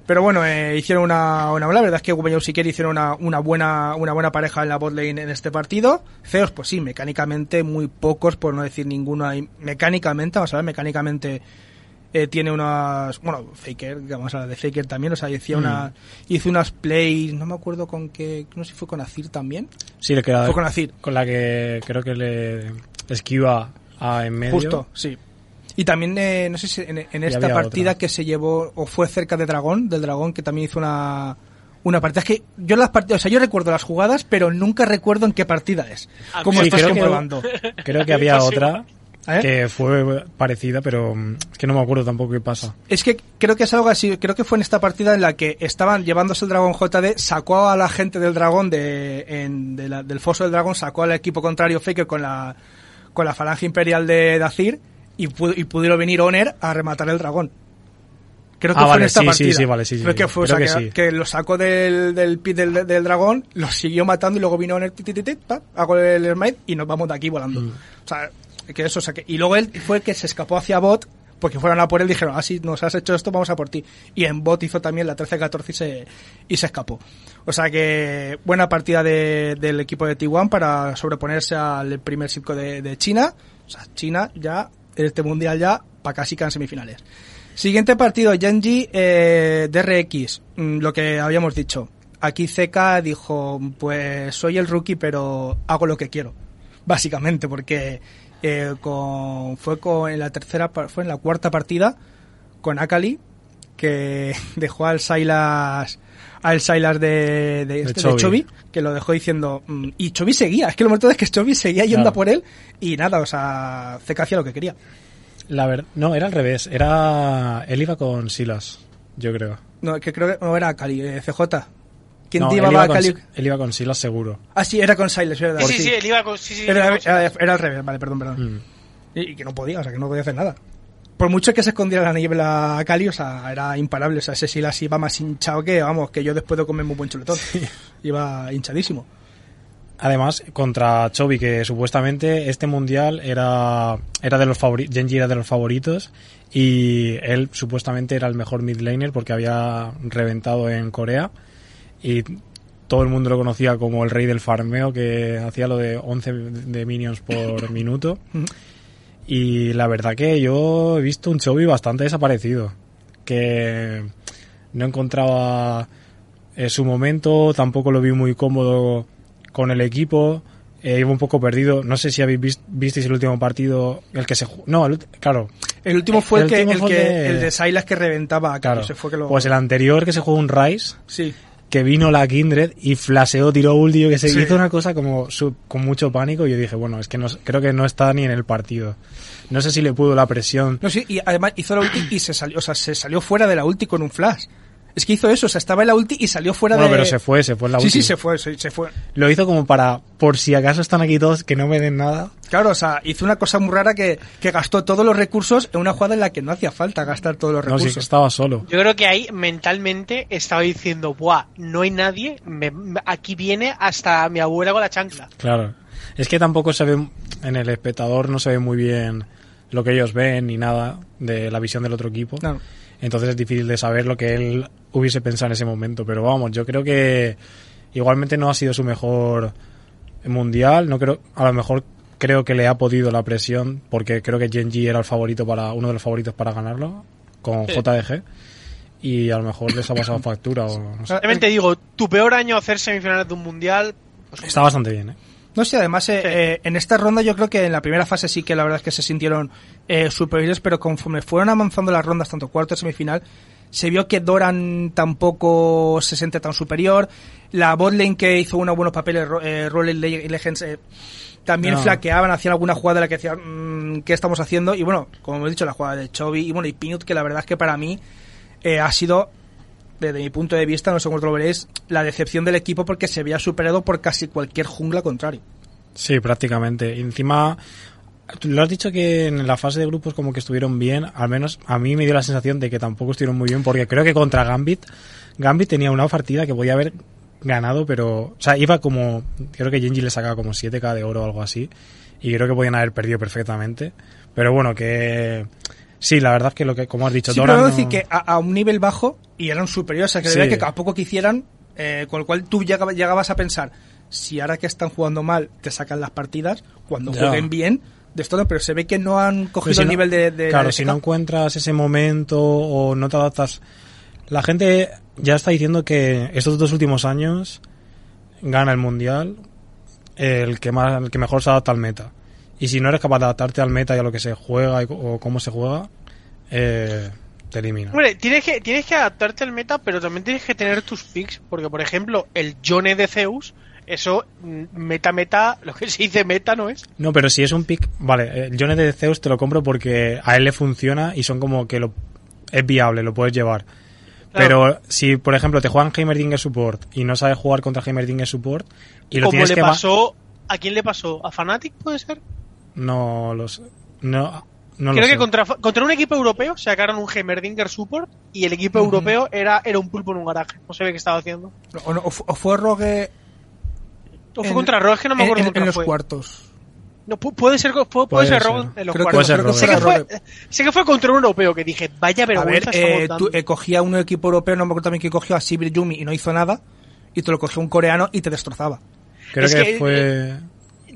Pero bueno, eh, hicieron una, una la verdad es que Gubayow y hicieron una, una buena una buena pareja en la bot lane en este partido. Feos, pues sí, mecánicamente muy pocos, por no decir ninguno ahí. Mecánicamente, vamos a ver, mecánicamente eh, tiene unas, bueno, Faker, vamos a hablar de Faker también, o sea, decía una, hizo unas plays, no me acuerdo con qué, no sé si fue con Azir también. Sí, le queda Fue con Azir. con la que creo que le esquiva a en medio. Justo, sí. Y también, eh, no sé si en, en esta partida otra. que se llevó, o fue cerca de Dragón, del Dragón, que también hizo una, una partida. Es que yo las partidas, o sea, yo recuerdo las jugadas, pero nunca recuerdo en qué partida es. Como Sí, estás creo que- comprobando. (laughs) Creo que había otra ¿Eh? que fue parecida, pero mm, es que no me acuerdo tampoco qué pasa. Es que creo que es algo así, creo que fue en esta partida en la que estaban llevándose el dragón JD, sacó a la gente del dragón de, en- de la- del foso del dragón, sacó al equipo contrario Faker con la, con la falange imperial de Dazir y, pu- y pudieron venir Oner a rematar el dragón. Creo que Ah, fue vale, en esta sí, sí, partida. sí, vale, sí, sí, Creo sí. que fue, o Creo sea, que que, sí. que lo sacó del, del pit del, del dragón, lo siguió matando y luego vino Oner, ti, ti, ti, ti, pa, hago el smite y nos vamos de aquí volando. Mm. O sea, que eso, o sea, que, y luego él fue el que se escapó hacia bot, porque fueron a por él y dijeron, ah, si nos has hecho esto, vamos a por ti. Y en bot hizo también la 13-14 y se, y se escapó. O sea que buena partida de- del equipo de T1 para sobreponerse al primer circo de, de China. O sea, China ya, este mundial ya, para casi en semifinales. Siguiente partido, Genji eh, DRX, mm, lo que habíamos dicho. Aquí CK dijo, pues soy el rookie, pero hago lo que quiero. Básicamente, porque eh, fue con, en la tercera, fue en la cuarta partida con Akali, que (laughs) dejó al Silas, al Silas de, de, este, de Chovy. Que lo dejó diciendo, mm, y Chovy seguía, es que lo momento es que Chovy seguía yendo Claro. a por él, y nada, o sea, CK hacía lo que quería. La ver- no, era al revés. Era él iba con Silas, yo creo. No, que creo que no era Akali, eh, CJ. ¿Quién No, te él llevaba iba a con Akali? Si- él iba con Silas seguro. Ah, sí, era con Silas, ¿verdad? Sí, sí, sí, él iba con. Sí, sí, Era, iba con- era- era al revés, vale, perdón, perdón. Mm. Y, y que no podía, o sea, que no podía hacer nada. Por mucho que se escondiera la niebla a Cali, o sea, era imparable. O sea, ese Silas iba más hinchado que, vamos, que yo después de comerme un buen chuletón. Iba hinchadísimo. Además, contra Chovy, que supuestamente este mundial era, era de los favoritos, Genji era de los favoritos, y él supuestamente era el mejor mid laner porque había reventado en Corea, y todo el mundo lo conocía como el rey del farmeo, que hacía lo de 11 de minions por (laughs) minuto. Y la verdad que yo he visto un Chovy bastante desaparecido, que no encontraba eh, su momento, tampoco lo vi muy cómodo con el equipo, eh, iba un poco perdido. No sé si habéis vis- visteis el último partido, el que se ju- No, el claro, El último fue el, El que, último el, fue que, el de- el de Silas que reventaba claro. Ese fue que lo... Pues el anterior que se jugó un Rise, Sí. Que vino la Kindred y flaseó, tiró ulti, yo que se Sí. hizo una cosa como su- con mucho pánico y yo dije, bueno, es que no, creo que no está ni en el partido. No sé si le pudo la presión. No, sí, y además hizo la ulti y se salió, o sea, se salió fuera de la ulti con un flash. Es que hizo eso, o sea, estaba en la ulti y salió fuera Bueno, de... pero se fue, se fue en la sí, ulti. sí, se fue, se, se fue. Lo hizo como para, por si acaso están aquí todos, que no me den nada. Claro, o sea, hizo una cosa muy rara que, que gastó todos los recursos en una jugada en la que no hacía falta gastar todos los No, sí, recursos. que estaba solo. Yo creo que ahí mentalmente estaba diciendo, buah, no hay nadie, me- aquí viene hasta mi abuela con la chancla. Claro. Es que tampoco se ve, en el espectador no se ve muy bien lo que ellos ven ni nada de la visión del otro equipo. Entonces es difícil de saber lo que él hubiese pensado en ese momento. Pero vamos, yo creo que igualmente no ha sido su mejor mundial. No creo, a lo mejor creo que le ha podido la presión porque creo que Genji era el favorito para, uno de los favoritos para ganarlo con Sí. JDG. Y a lo mejor les ha pasado factura o no sé. Digo, tu peor año hacer semifinales de un mundial, pues, Está bastante bien, ¿eh? No sé, además eh, Sí. eh, en esta ronda yo creo que en la primera fase sí que la verdad es que se sintieron eh, superiores, pero conforme fueron avanzando las rondas, tanto cuarto y semifinal, se vio que Doran tampoco se siente tan superior. La botlane que hizo unos buenos papeles, eh, Legends, eh, también No. flaqueaban, hacían alguna jugada de la que decían, mm, ¿qué estamos haciendo? Y bueno, como hemos dicho, la jugada de Chovy y bueno, y Pinut, que la verdad es que para mí eh, ha sido, desde mi punto de vista, no sé cómo lo veréis, la decepción del equipo porque se había superado por casi cualquier jungla contrario. Sí, prácticamente. Y encima, lo has dicho que en la fase de grupos como que estuvieron bien, al menos a mí me dio la sensación de que tampoco estuvieron muy bien, porque creo que contra Gambit, Gambit tenía una partida que podía haber ganado, pero, o sea, iba como, creo que Genji le sacaba como 7k de oro o algo así, y creo que podían haber perdido perfectamente. Pero bueno, que sí, la verdad es que lo que, como has dicho, Sí, Dora pero no- decir que a, a un nivel bajo y eran superiores, o sea, que Sí. que a poco que hicieran, eh, con lo cual tú llegaba- llegabas a pensar, si ahora que están jugando mal te sacan las partidas, cuando Ya. jueguen bien, de esto no, pero se ve que no han cogido si el no- nivel de, de la Claro, si no encuentras ese momento o no te adaptas. La gente ya está diciendo que estos dos últimos años gana el mundial el que más el que mejor se adapta al meta. Y si no eres capaz de adaptarte al meta y a lo que se juega y, o cómo se juega, eh, te elimina. Hombre, tienes que, tienes que adaptarte al meta, pero también tienes que tener tus picks, porque por ejemplo, el Yone de Zeus, eso, mm, meta, meta, lo que se dice meta no es. No, pero si es un pick, vale, el Jones de Zeus te lo compro porque a él le funciona y son como que lo es viable, lo puedes llevar. Pero si, por ejemplo, te juegan Heimerdinger Support y no sabes jugar contra Heimerdinger Support y lo tienes le que pasó, ¿a quién le pasó? ¿A Fnatic puede ser? No los. No, no lo Creo sé. que contra, contra un equipo europeo sacaron un Heimerdinger Support y el equipo europeo era, era un pulpo en un garaje. No se ve qué estaba haciendo. O, no- o fu- o fue Rogue fue en- contra Rogue, es que no me acuerdo en, en los fue. cuartos. No, pu- puede ser, pu- puede, Puede ser ser. En los Creo que, Puede cuartos. ser. Sé que, fue, sé que fue contra un europeo que dije, vaya A ver, vergüenza eh, tú eh, cogía un equipo europeo, no me acuerdo también que cogió a Sibir Yumi y no hizo nada, y te lo cogió un coreano y te destrozaba. Creo es que, que, fue.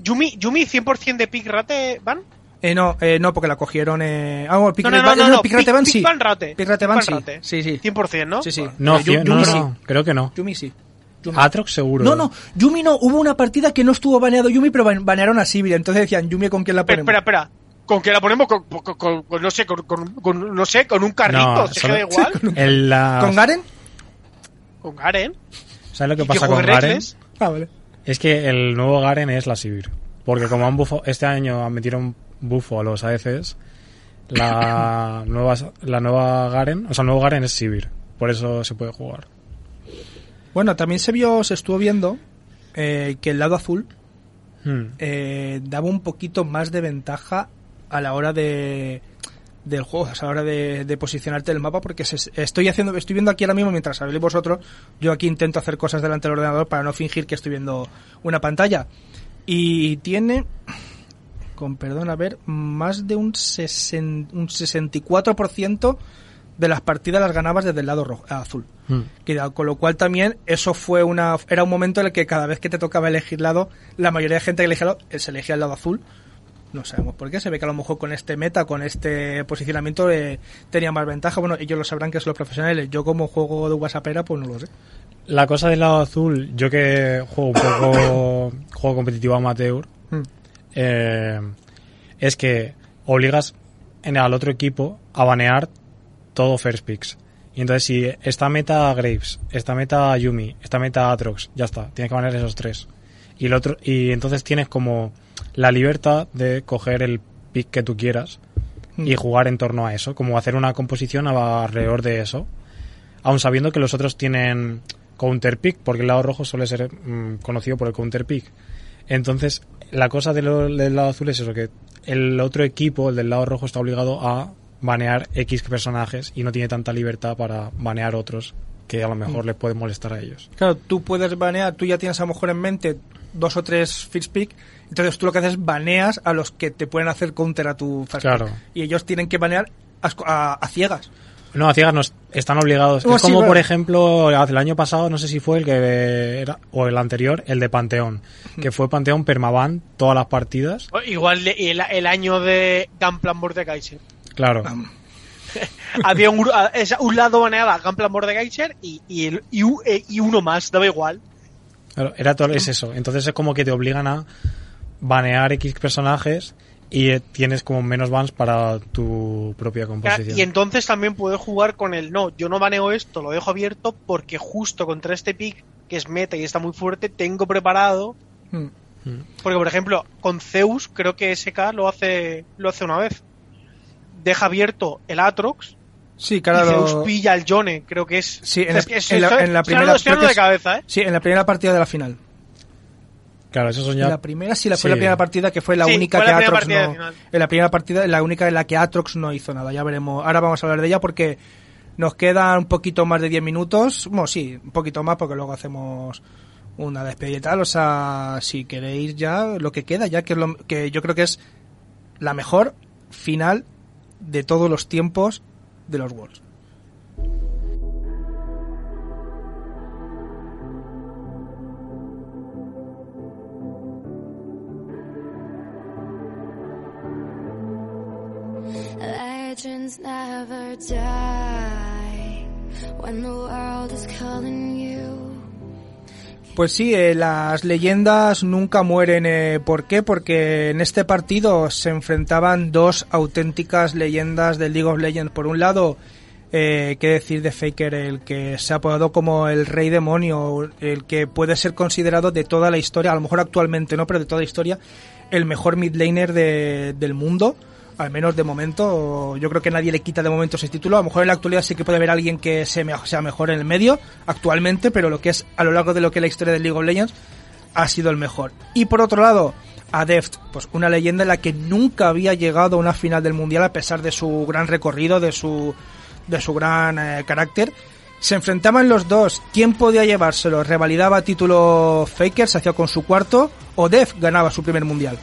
Yumi, Yumi 100% de pick rate van. Eh, no, eh, no, porque la cogieron. Eh... Ah, bueno, Pick No, no, no, no, no, Pick Rate Pick- Van Pick sí. Van Rate. Pick Rate Van sí. Sí, sí. 100%, ¿no? Sí, sí. No, Eh, Yu- cien- no, Yumi no, sí. no, creo que no. Yumi sí. Yumi. Atrox seguro. No, no, Yumi no. Hubo una partida que no estuvo baneado Yumi, pero ban- banearon a Sibir. Entonces decían, Yumi, ¿con quién la ponemos? espera, espera. ¿Con qué la ponemos? Con, con- con- con- no sé, con, con- con- no sé, con un carrito, No, se solo- queda igual. (laughs) El, la- ¿Con Garen? Con Garen. ¿Sabes lo que pasa con Garen? Ah, vale. Es que el nuevo Garen es la Sivir. Porque como han bufo, este año han metido un bufo a los ADCs, la (laughs) nueva, la nueva Garen, o sea, el nuevo Garen es Sivir. Por eso se puede jugar. Bueno, también se vio, se estuvo viendo eh, que el lado azul Hmm. eh, daba un poquito más de ventaja a la hora de del juego, a la hora de, de posicionarte el mapa, porque se- estoy haciendo, estoy viendo aquí ahora mismo mientras habléis vosotros, yo aquí intento hacer cosas delante del ordenador para no fingir que estoy viendo una pantalla. Y tiene, con perdón, a ver, más de un, sesen- un 64% de las partidas las ganabas desde el lado rojo, azul. Hmm. Que da- con lo cual también eso fue una era un momento en el que cada vez que te tocaba elegir lado, la mayoría de gente que elegía lado, eh, se elegía el lado azul. No sabemos por qué, se ve que a lo mejor con este meta, con este posicionamiento eh, tenía más ventaja. Bueno, ellos lo sabrán que son los profesionales. Yo como juego de WhatsAppera, pues no lo sé. La cosa del lado azul, yo que juego un poco (coughs) juego competitivo amateur, Hmm. eh, es que obligas en, al otro equipo a banear todo first picks. Y entonces si esta meta Graves, esta meta Yumi, esta meta Atrox, ya está, tienes que banear esos tres. Y el otro y entonces tienes como la libertad de coger el pick que tú quieras y jugar en torno a eso, como hacer una composición a- alrededor de eso. Aun sabiendo que los otros tienen counter pick, porque el lado rojo suele ser mm, conocido por el counter pick. Entonces, la cosa de lo- del lado azul es eso, que el otro equipo, el del lado rojo, está obligado a banear X personajes y no tiene tanta libertad para banear otros que a lo mejor les puede molestar a ellos. Claro, tú puedes banear, tú ya tienes a lo mejor en mente dos o tres first pick, entonces tú lo que haces es baneas a los que te pueden hacer counter a tu first Claro. pick. Y ellos tienen que banear a, a- a ciegas. No, a ciegas no, están obligados. Oh, es sí, como, por ejemplo, el año pasado, no sé si fue el que era, o el anterior, el de Panteón, que fue Panteón permaban todas las partidas. O Igual el, el año de Gunplan Mordekaiser. Claro. (laughs) Había un, es- un lado baneaba Gunplan Mordekaiser y, y, el- y, eh, y uno más, daba igual. Claro, era todo, es eso. Entonces es como que te obligan a banear X personajes y eh, tienes como menos bans para tu propia composición. Y entonces también puedes jugar con el no, yo no baneo esto, lo dejo abierto porque justo contra este pick, que es meta y está muy fuerte, tengo preparado. Mm. Porque, por ejemplo, con Zeus, creo que SK lo hace, lo hace una vez. Deja abierto el Atrox Sí, y claro. Zeus pilla al Yone, creo que es. Sí, en, Es la- que es- en la, estoy- en la estoy primera creo de cabeza, ¿eh? es- Sí, en la primera partida de la final. Claro, esos son En ya... la primera sí, la fue la primera partida que fue la Sí, única fue que Atrox no. En la primera partida, la única en la que Atrox no hizo nada. Ya veremos. Ahora vamos a hablar de ella porque nos queda un poquito más de 10 minutos. Bueno, sí, un poquito más porque luego hacemos una despedida y tal. O sea, si queréis ya lo que queda, ya que, es lo, que yo creo que es la mejor final de todos los tiempos de los Worlds. Legends never die when the world is calling. Pues sí, eh, las leyendas nunca mueren. eh, ¿Por qué? Porque en este partido se enfrentaban dos auténticas leyendas del League of Legends. Por un lado, eh, qué decir de Faker, el que se ha apodado como el rey demonio, el que puede ser considerado de toda la historia, a lo mejor actualmente no, pero de toda la historia, el mejor mid laner de- del mundo. Al menos de momento, yo creo que nadie le quita de momento ese título. A lo mejor en la actualidad sí que puede haber alguien que sea mejor en el medio actualmente, pero lo que es a lo largo de lo que es la historia del League of Legends ha sido el mejor. Y por otro lado, Adeft, pues una leyenda en la que nunca había llegado a una final del mundial a pesar de su gran recorrido, de su de su gran eh, carácter. Se enfrentaban los dos. ¿Quién podía llevárselo? ¿Revalidaba título Faker? ¿Se hacía con su cuarto? ¿O Def ganaba su primer mundial?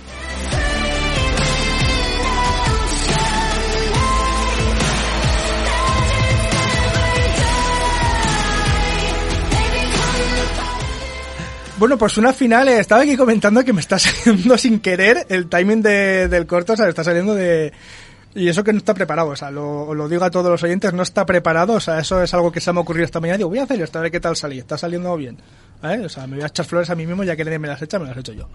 Bueno, pues una final, eh, estaba aquí comentando que me está (laughs) saliendo sin querer el timing de- del corto, o sea, está saliendo de... Y eso que no está preparado, o sea, lo, lo digo a todos los oyentes, no está preparado, o sea, eso es algo que se me ha ocurrido esta mañana, digo, voy a hacer esto, a ver qué tal salí, está saliendo bien. ¿eh? O sea, me voy a echar flores a mí mismo, ya que nadie me las echa, me las echo yo.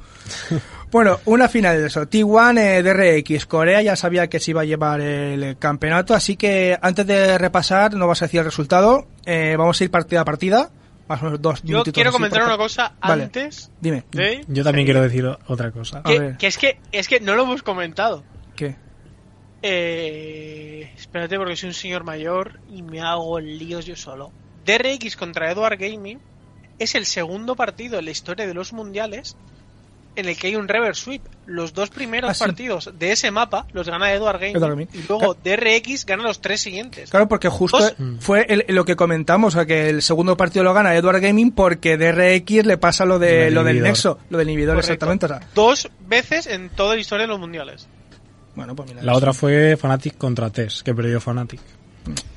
(laughs) bueno, una final de eso, T1 eh, DRX, Corea ya sabía que se iba a llevar el campeonato, así que antes de repasar, no vas a decir el resultado, eh, vamos a ir partida a partida, más o menos dos Yo quiero comentar una cosa Vale. antes Dime, de. Yo también quiero decir otra cosa. Que es que es que no lo hemos comentado. ¿qué? Eh, espérate porque soy un señor mayor y me hago líos yo solo. DRX contra Edward Gaming es el segundo partido en la historia de los mundiales en el que hay un reverse sweep. Los dos primeros Ah, sí. partidos de ese mapa los gana Edward Gaming, Edward Gaming. y luego DRX gana los tres siguientes. Claro, porque justo Dos. fue el- lo que comentamos, o sea, que el segundo partido lo gana Edward Gaming porque DRX le pasa lo de lo del nexo, lo del inhibidor Correcto. exactamente, o sea, Dos veces en toda la historia de los mundiales. bueno, pues mira, La otra fue Fnatic contra Tess, que perdió Fnatic.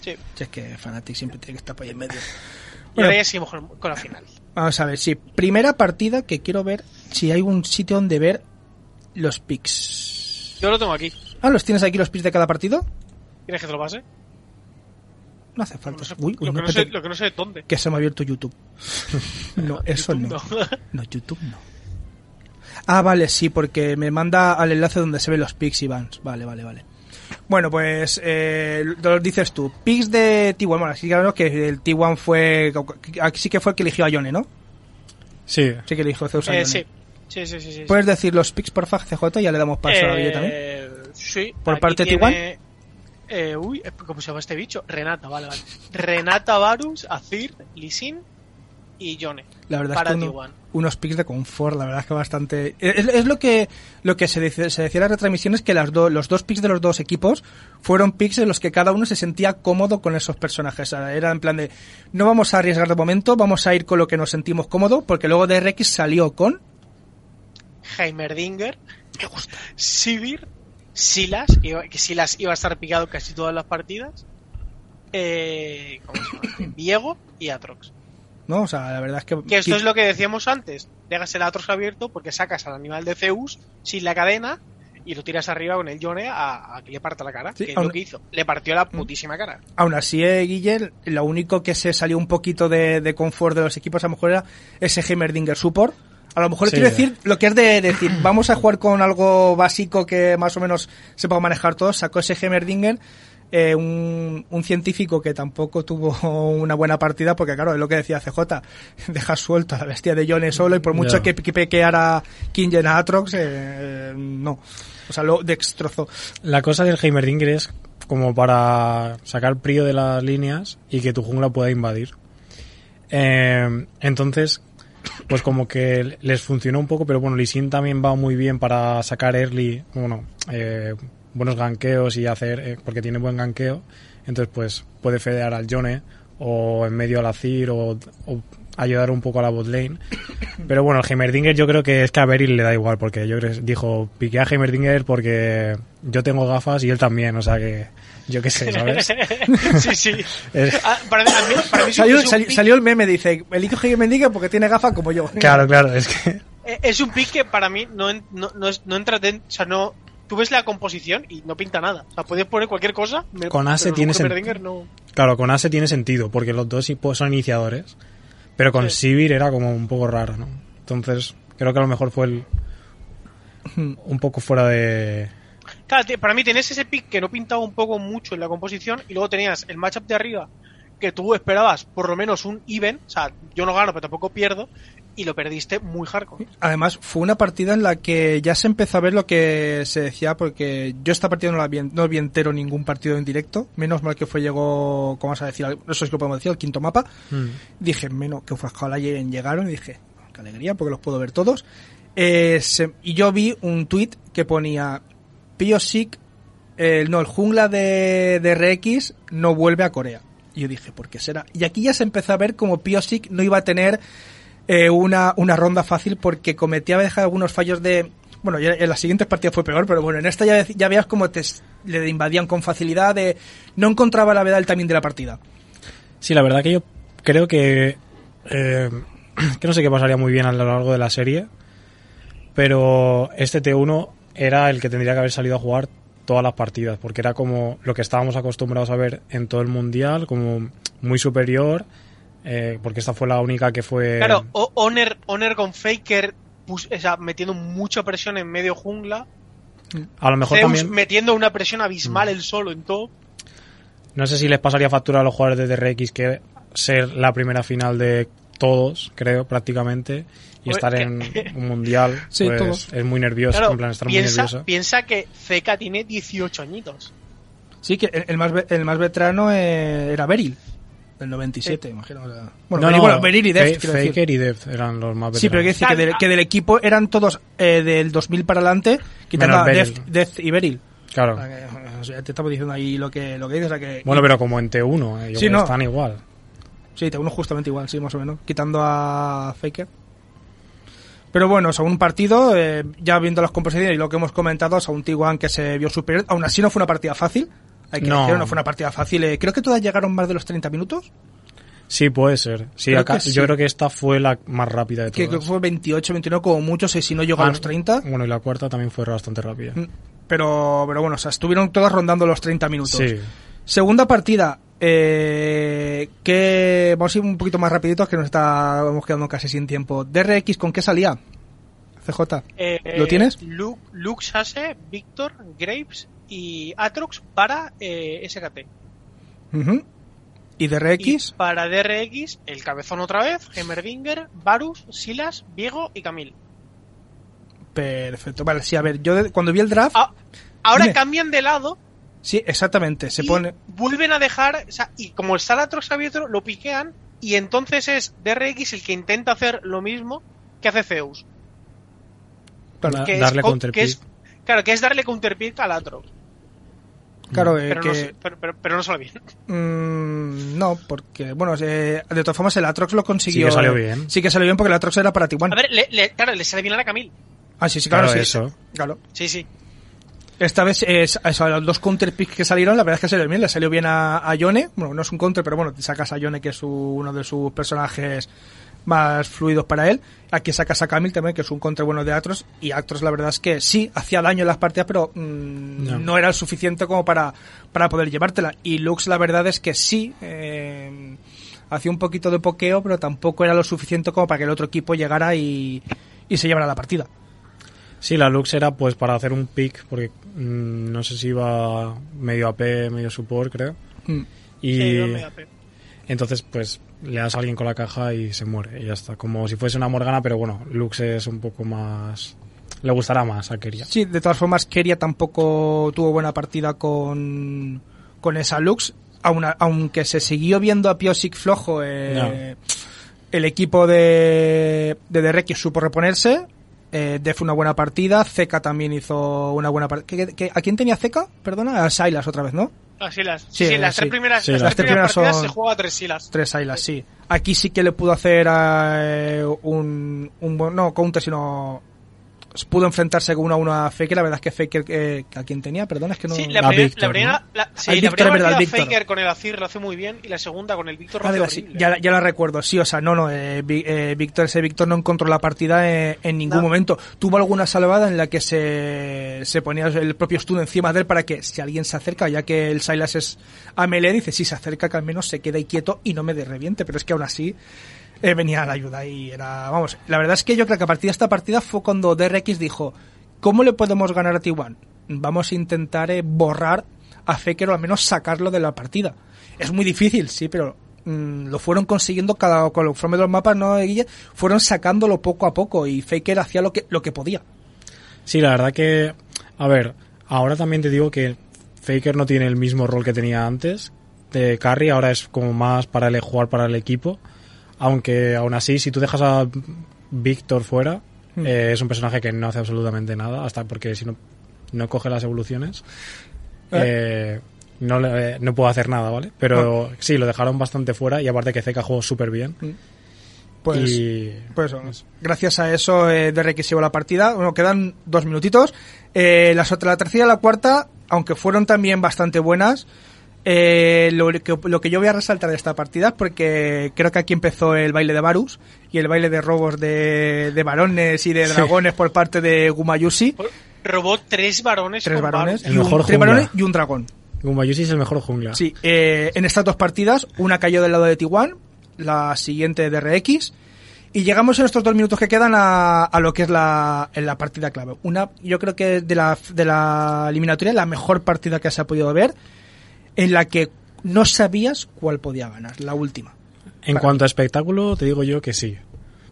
Sí. si es que Fnatic siempre tiene que estar por ahí en medio. Y Bueno. ahora ya seguimos con, con la final. Vamos a ver, sí, primera partida que quiero ver si hay un sitio donde ver los picks. Yo lo tengo aquí. Ah, ¿los tienes aquí los picks de cada partido? ¿Quieres que te lo pase? No hace falta. Sé- Uy, uy, lo, no, que no sé, lo que no sé es dónde. que se me ha abierto YouTube. (laughs) no, eso YouTube no. no. (laughs) No, YouTube no. Ah, vale, sí, porque me manda al enlace donde se ven los pics y bans. Vale, vale, vale. Bueno, pues eh, lo dices tú. Pics de T1. Bueno, sí, claro que el T1 fue. Aquí sí que fue el que eligió a Yone, ¿no? Sí, Sí que eligió Zeus a Eh, Yone. sí. Sí, sí, sí, sí. ¿Puedes decir los pics, porfa, CJ? Ya le damos paso a Eh, Guille también. Sí. ¿Por parte de tiene- Eh, uy, ¿cómo se llama este bicho? Renata, vale, vale. Renata Varus, Azir, Lisin y Yone. La verdad para es que uno- T1. unos pics de confort, la verdad es que bastante... Es, es lo que lo que se, dice, se decía en las retransmisiones, que las do- los dos pics de los dos equipos fueron pics en los que cada uno se sentía cómodo con esos personajes. Era en plan de, no vamos a arriesgar de momento, vamos a ir con lo que nos sentimos cómodo, porque luego DRX salió con... Heimerdinger. Me gusta. Sivir. Silas, que, Silas iba a estar picado casi todas las partidas. Eh, ¿Cómo se llama? (coughs) Viego y Atrox. ¿No? O sea, la verdad es que... Que esto es lo que decíamos antes. Dejas el Atrox abierto porque sacas al animal de Zeus sin la cadena y lo tiras arriba con el Yone a, a que le parta la cara. Sí, que es aún- lo que hizo. Le partió la putísima cara. Aún así, eh, Guille, lo único que se salió un poquito de, de confort de los equipos a lo mejor era ese Heimerdinger Support. A lo mejor Sí. quiero decir lo que es de decir, vamos a jugar con algo básico que más o menos se pueda manejar todos. Sacó ese Heimerdinger, eh, un, un científico que tampoco tuvo (laughs) una buena partida, porque claro, es lo que decía CJ, deja suelto a la bestia de Yone solo y por mucho Ya. que, que pequeara Kingen a Atrox, eh, eh, no. O sea, lo destrozó. La cosa del Heimerdinger es como para sacar prio de las líneas y que tu jungla pueda invadir. Eh, entonces, pues como que les funcionó un poco, pero bueno, Lee Sin también va muy bien para sacar early, bueno, eh, buenos ganqueos y hacer, eh, porque tiene buen ganqueo, entonces pues puede fedear al Yone o en medio al Azir o, o ayudar un poco a la bot lane. (coughs) Pero bueno, el Heimerdinger yo creo que es que a Beryl le da igual, porque yo creo que dijo, piqué a Heimerdinger porque yo tengo gafas y él también, o sea que yo qué sé, ¿sabes? (laughs) sí, sí. (laughs) Es- Ah, para, a mí- para mí Salió, es un sali- pick- salió el meme, dice, elijo Heimerdinger porque tiene gafas como yo. Claro, claro, es que... (laughs) Es un pick que para mí no, no, no, es- no entra dentro, o sea, no, tú ves la composición y no pinta nada. O sea, puedes poner cualquier cosa. Con Ace tiene con sen- Heimerdinger no. Claro, con Ace tiene sentido, porque los dos sí, pues, son iniciadores. Pero con Sí. Sivir era como un poco raro, ¿no? Entonces, creo que a lo mejor fue el, un poco fuera de... Claro, para mí tenés ese pick que no pintaba un poco mucho en la composición y luego tenías el matchup de arriba que tú esperabas por lo menos un even, o sea, yo no gano pero tampoco pierdo y lo perdiste muy hardcore. Además, fue una partida en la que ya se empezó a ver lo que se decía, porque yo esta partida no la vi, no vi entero ningún partido en directo. Menos mal que fue, llegó, ¿cómo vas a decir? Eso es que podemos decir, el quinto mapa. Mm. Dije, menos que ojalá lleguen, llegaron. Y dije, qué alegría, porque los puedo ver todos. Eh, se- y yo vi un tweet que ponía, Piosik, el no, el jungla de, de RX no vuelve a Corea. Y yo dije, ¿por qué será? Y aquí ya se empezó a ver como Piosik no iba a tener eh, una, una ronda fácil porque cometía algunos fallos de... Bueno, en las siguientes partidas fue peor, pero bueno, en esta ya, ya veías como te, le invadían con facilidad, no encontraba la verdad el timing de la partida. Sí, la verdad que yo creo que... eh, (clears throat) que no sé qué pasaría muy bien a lo largo de la serie, pero este T1 era el que tendría que haber salido a jugar todas las partidas, porque era como lo que estábamos acostumbrados a ver en todo el mundial, como muy superior, eh, porque esta fue la única que fue... Claro, Honor, Honor con Faker pus- o sea, metiendo mucha presión en medio jungla, a lo mejor Zeus también... metiendo una presión abismal él solo en todo. No sé si les pasaría factura a los jugadores de DRX que ser la primera final de todos, creo, prácticamente, y estar que- en (laughs) un mundial, Sí, pues todos. es muy nervioso, Claro, en plan, estar muy piensa, nervioso. piensa que Zeka tiene 18 añitos. Sí, que el, el más, el más veterano eh, era Beryl, del 97, imagino. o sea, bueno, No, no, y Deft, Fa- quiero decir. Faker y Deft eran los más Sí, pero quiero veteranos. decir que, del- que del equipo eran todos eh, del 2000 para adelante, quitando a. Deft, Deft y Beryl. Claro. O sea te estamos diciendo ahí lo que, lo que dices. O sea que, Bueno, pero como en T1, eh, yo Sí, no. están igual. Sí, te uno justamente igual, sí, más o menos. Quitando a Faker. Pero bueno, o sea, un partido, eh, ya viendo las composiciones y lo que hemos comentado, un T1 que se vio superior. Aún así no fue una partida fácil. Hay que No. decirlo, no fue una partida fácil. Eh, creo que todas llegaron más de los 30 minutos. Sí, puede ser. Sí, Creo acá- sí. yo creo que esta fue la más rápida de Que, todas. que fue 28, 29 como mucho, si no llegó a Ah, los 30. Bueno, y la cuarta también fue bastante rápida. Mm, Pero, pero bueno, o sea, estuvieron todas rondando los 30 minutos. Sí. Segunda partida, eh, que vamos a ir un poquito más rapiditos que nos estamos quedando casi sin tiempo. DRX, ¿con qué salía? CJ. Eh, ¿Lo tienes? Luke, Luke Sase, Victor, Graves y Atrox para eh, SKT. Ujú. ¿Y Y DRX? para DRX, el cabezón otra vez, Heimerdinger, Varus, Silas, Viego y Camil. Perfecto. Vale, sí, a ver, yo de- cuando vi el draft, Ah, ahora Dime. cambian de lado sí, exactamente, se y pone... vuelven a dejar, o sea, y como está el Atrox abierto, lo piquean y entonces es DRX el que intenta hacer lo mismo que hace Zeus. Que darle es, co- counterpick. que es- Claro, que es darle counterpick al Atrox. Claro, eh, Pero, que... no, pero, pero- pero no sale bien. Mm, no, porque, bueno, eh, de todas formas el Atrox lo consiguió. Sí que salió eh, bien. Sí que salió bien porque el Atrox era para T1. A ver, le, le- claro, le sale bien a la Camil. Ah, sí, sí, claro, Claro, sí. eso. Claro. Sí, sí. Esta vez, es, eso, a los dos counter picks que salieron, la verdad es que salió bien. Le salió bien a, a Yone. Bueno, no es un counter, pero bueno, te sacas a Yone, que es su- uno de sus personajes más fluidos para él. Aquí sacas a Camille también, que es un contra bueno de Actros, y Actros la verdad es que sí, hacía daño en las partidas, pero mm, No. no. era el suficiente como para, para poder llevártela. Y Lux la verdad es que sí, eh, hacía un poquito de pokeo, pero tampoco era lo suficiente como para que el otro equipo llegara y, y se llevara la partida. Sí, la Lux era pues para hacer un pick, porque mm, no sé si iba medio AP, medio support, creo. Mm. Y Sí, yo me AP. entonces pues le das a alguien con la caja y se muere y ya está. Como si fuese una Morgana, pero bueno, Lux es un poco más... Le gustará más a Keria. Sí, de todas formas, Keria tampoco tuvo buena partida con, con esa Lux, aun- aunque se siguió viendo a Piosic flojo. eh, El equipo de, de Derek supo reponerse. Eh, Def una buena partida. Zeka también hizo una buena partida. ¿A quién tenía Zeka? Perdona, a Silas otra vez, ¿no? Las, Sí, sí, las sí. tres primeras, Sí, las las tres primeras primeras partidas son- se juega tres silas. Tres Silas, sí. Aquí sí que le pudo hacer eh, un, un buen, no counter, sino pudo enfrentarse uno a uno a Faker. La verdad es que Faker, eh, ¿a quién tenía? Perdona, es que no. Sí, la, A primer- Víctor, la primera, ¿no? la, sí, la primera. Faker con el Azir lo hace muy bien y la segunda con el Víctor lo Ah, hace horrible. ya, la- ya la recuerdo, sí, o sea, no, no, eh, eh, Víctor, ese Víctor no encontró la partida eh, en ningún No. momento. Tuvo alguna salvada en la que se, se ponía el propio stun encima de él para que si alguien se acerca, ya que el Silas es a melee, dice, si se acerca que al menos se quede quieto y no me de reviente, pero es que aún así eh, venía a la ayuda y era, vamos, la verdad es que yo creo que a partir de esta partida fue cuando DRX dijo, ¿cómo le podemos ganar a T1? Vamos a intentar eh, borrar a Faker o al menos sacarlo de la partida. Es muy difícil, sí, pero mm, lo fueron consiguiendo cada conforme los mapas, ¿no, Guille? Fueron sacándolo poco a poco y Faker hacía lo que, lo que podía. Sí, la verdad que... A ver, ahora también te digo que Faker no tiene el mismo rol que tenía antes de carry, ahora es como más para el, jugar para el equipo. Aunque aún así, si tú dejas a Víctor fuera, Hmm. eh, es un personaje que no hace absolutamente nada, hasta porque si no, no coge las evoluciones, eh, no, le- no puedo hacer nada, ¿vale? Pero sí, lo dejaron bastante fuera y aparte que Zeka jugó súper bien. Pues, y pues eso, gracias a eso eh, DRX llevó la partida. Bueno, quedan dos minutitos. Eh, las otra- la tercera y la cuarta, aunque fueron también bastante buenas, eh, lo, que, lo que yo voy a resaltar de esta partida es porque creo que aquí empezó el baile de Varus y el baile de robos de, de varones y de Sí. dragones por parte de Gumayusi. Robó tres varones. Tres varones. El y un, tres varones y un dragón. Gumayusi es el mejor jungla. Sí, eh, en estas dos partidas, una cayó del lado de T1, la siguiente de RX, y llegamos en estos dos minutos que quedan a, a lo que es la, en la partida clave. Una, yo creo que de la, de la eliminatoria, la mejor partida que se ha podido ver, en la que no sabías cuál podía ganar, la última. En Para cuanto a espectáculo, te digo yo que sí.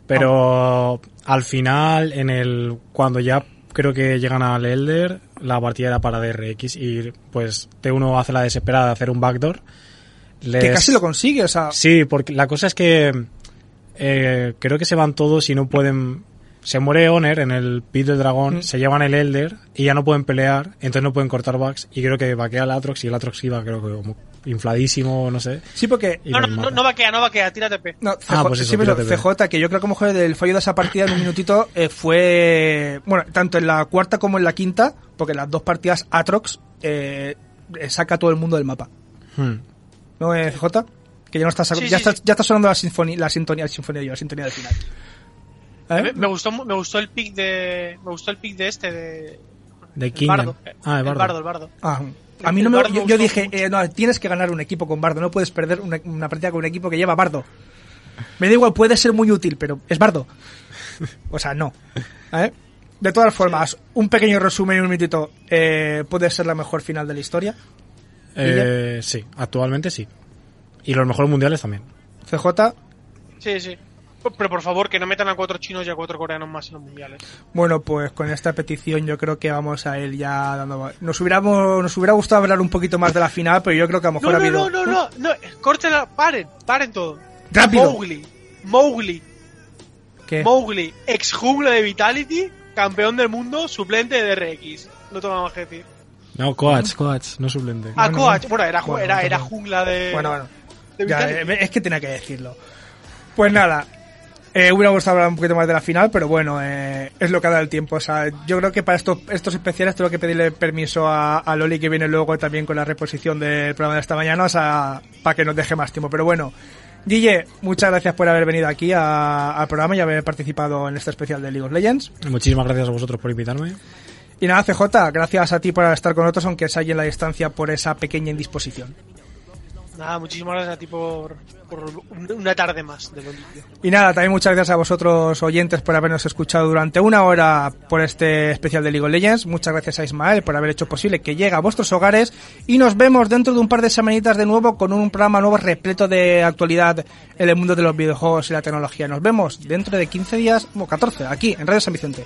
Pero al final, en el cuando ya creo que llegan al Elder, la partida era para DRX y pues T1 hace la desesperada de hacer un backdoor. Que casi lo consigue, o sea, Sí, porque la cosa es que eh, creo que se van todos y no pueden... Se muere Honor en el pit del dragón, Mm. se llevan el Elder y ya no pueden pelear, entonces no pueden cortar backs y creo que vaquea el Atrox y el Atrox iba creo que como infladísimo, no sé. sí porque... No, no, no, vaquea, no vaquea, tírate P. No, CJ, Ah, pues eso, sí, pero tírate, CJ, que yo creo que a lo mejor el fallo de esa partida en un minutito eh, fue, bueno, tanto en la cuarta como en la quinta, porque en las dos partidas Atrox eh, saca a todo el mundo del mapa. Hmm. ¿No, eh, CJ? Que ya no está, Sí, ya, sí, está sí. ya está sonando la sinfonía, la sintonía, la sinfonía, la sintonía del final. ¿Eh? Me, gustó, me gustó el pick de, me gustó el pick de este, de, De bardo. Ah, el el bardo. bardo, el bardo. Ah, a El- mí no me, Bardo yo, dije, eh, no, tienes que ganar un equipo con Bardo, no puedes perder una, una partida con un equipo que lleva Bardo. Me da igual, puede ser muy útil, pero es Bardo. O sea, no. ¿Eh? De todas formas, un pequeño resumen en un minutito. Eh, puede ser la mejor final de la historia. Eh, sí, actualmente sí. Y los mejores mundiales también. CJ, Sí, sí. Pero por favor, que no metan a cuatro chinos y a cuatro coreanos más en los mundiales. bueno, pues con esta petición yo creo que vamos a ir ya dando... Nos, hubiéramos, nos hubiera gustado hablar un poquito más de la final, pero yo creo que a lo No, mejor ha no, habido... no, no, no, no, córtenla, paren, paren todo. ¡Rápido! Mowgli, Mowgli, ¿Qué? Mowgli, ex jungla de Vitality, campeón del mundo, suplente de DRX. No tengo más que decir. No, coach, coach, no suplente. Ah, no, Coach, no. bueno, era, ju- Bueno, era, no, era no. jungla de, Bueno, bueno. de Ya, es que tenía que decirlo. Pues nada, eh, hubiera gustado hablar un poquito más de la final, pero bueno, eh, es lo que da el tiempo. O sea, yo creo que para estos, estos especiales tengo que pedirle permiso a, a Loli que viene luego también con la reposición del programa de esta mañana, o sea, para que nos deje más tiempo. Pero bueno, Guille, muchas gracias por haber venido aquí a- al programa y haber participado en este especial de League of Legends. Muchísimas gracias a vosotros por invitarme. Y nada, CJ, gracias a ti por estar con nosotros, aunque sea ahí en la distancia por esa pequeña indisposición. Nada, muchísimas gracias a ti por, por un- una tarde más de lo limpio. Y nada, también muchas gracias a vosotros oyentes por habernos escuchado durante una hora por este especial de League of Legends. Muchas gracias a Ismael por haber hecho posible que llegue a vuestros hogares. Y nos vemos dentro de un par de semanitas de nuevo con un programa nuevo repleto de actualidad en el mundo de los videojuegos y la tecnología. Nos vemos dentro de 15 días, o 14, aquí en Radio San Vicente.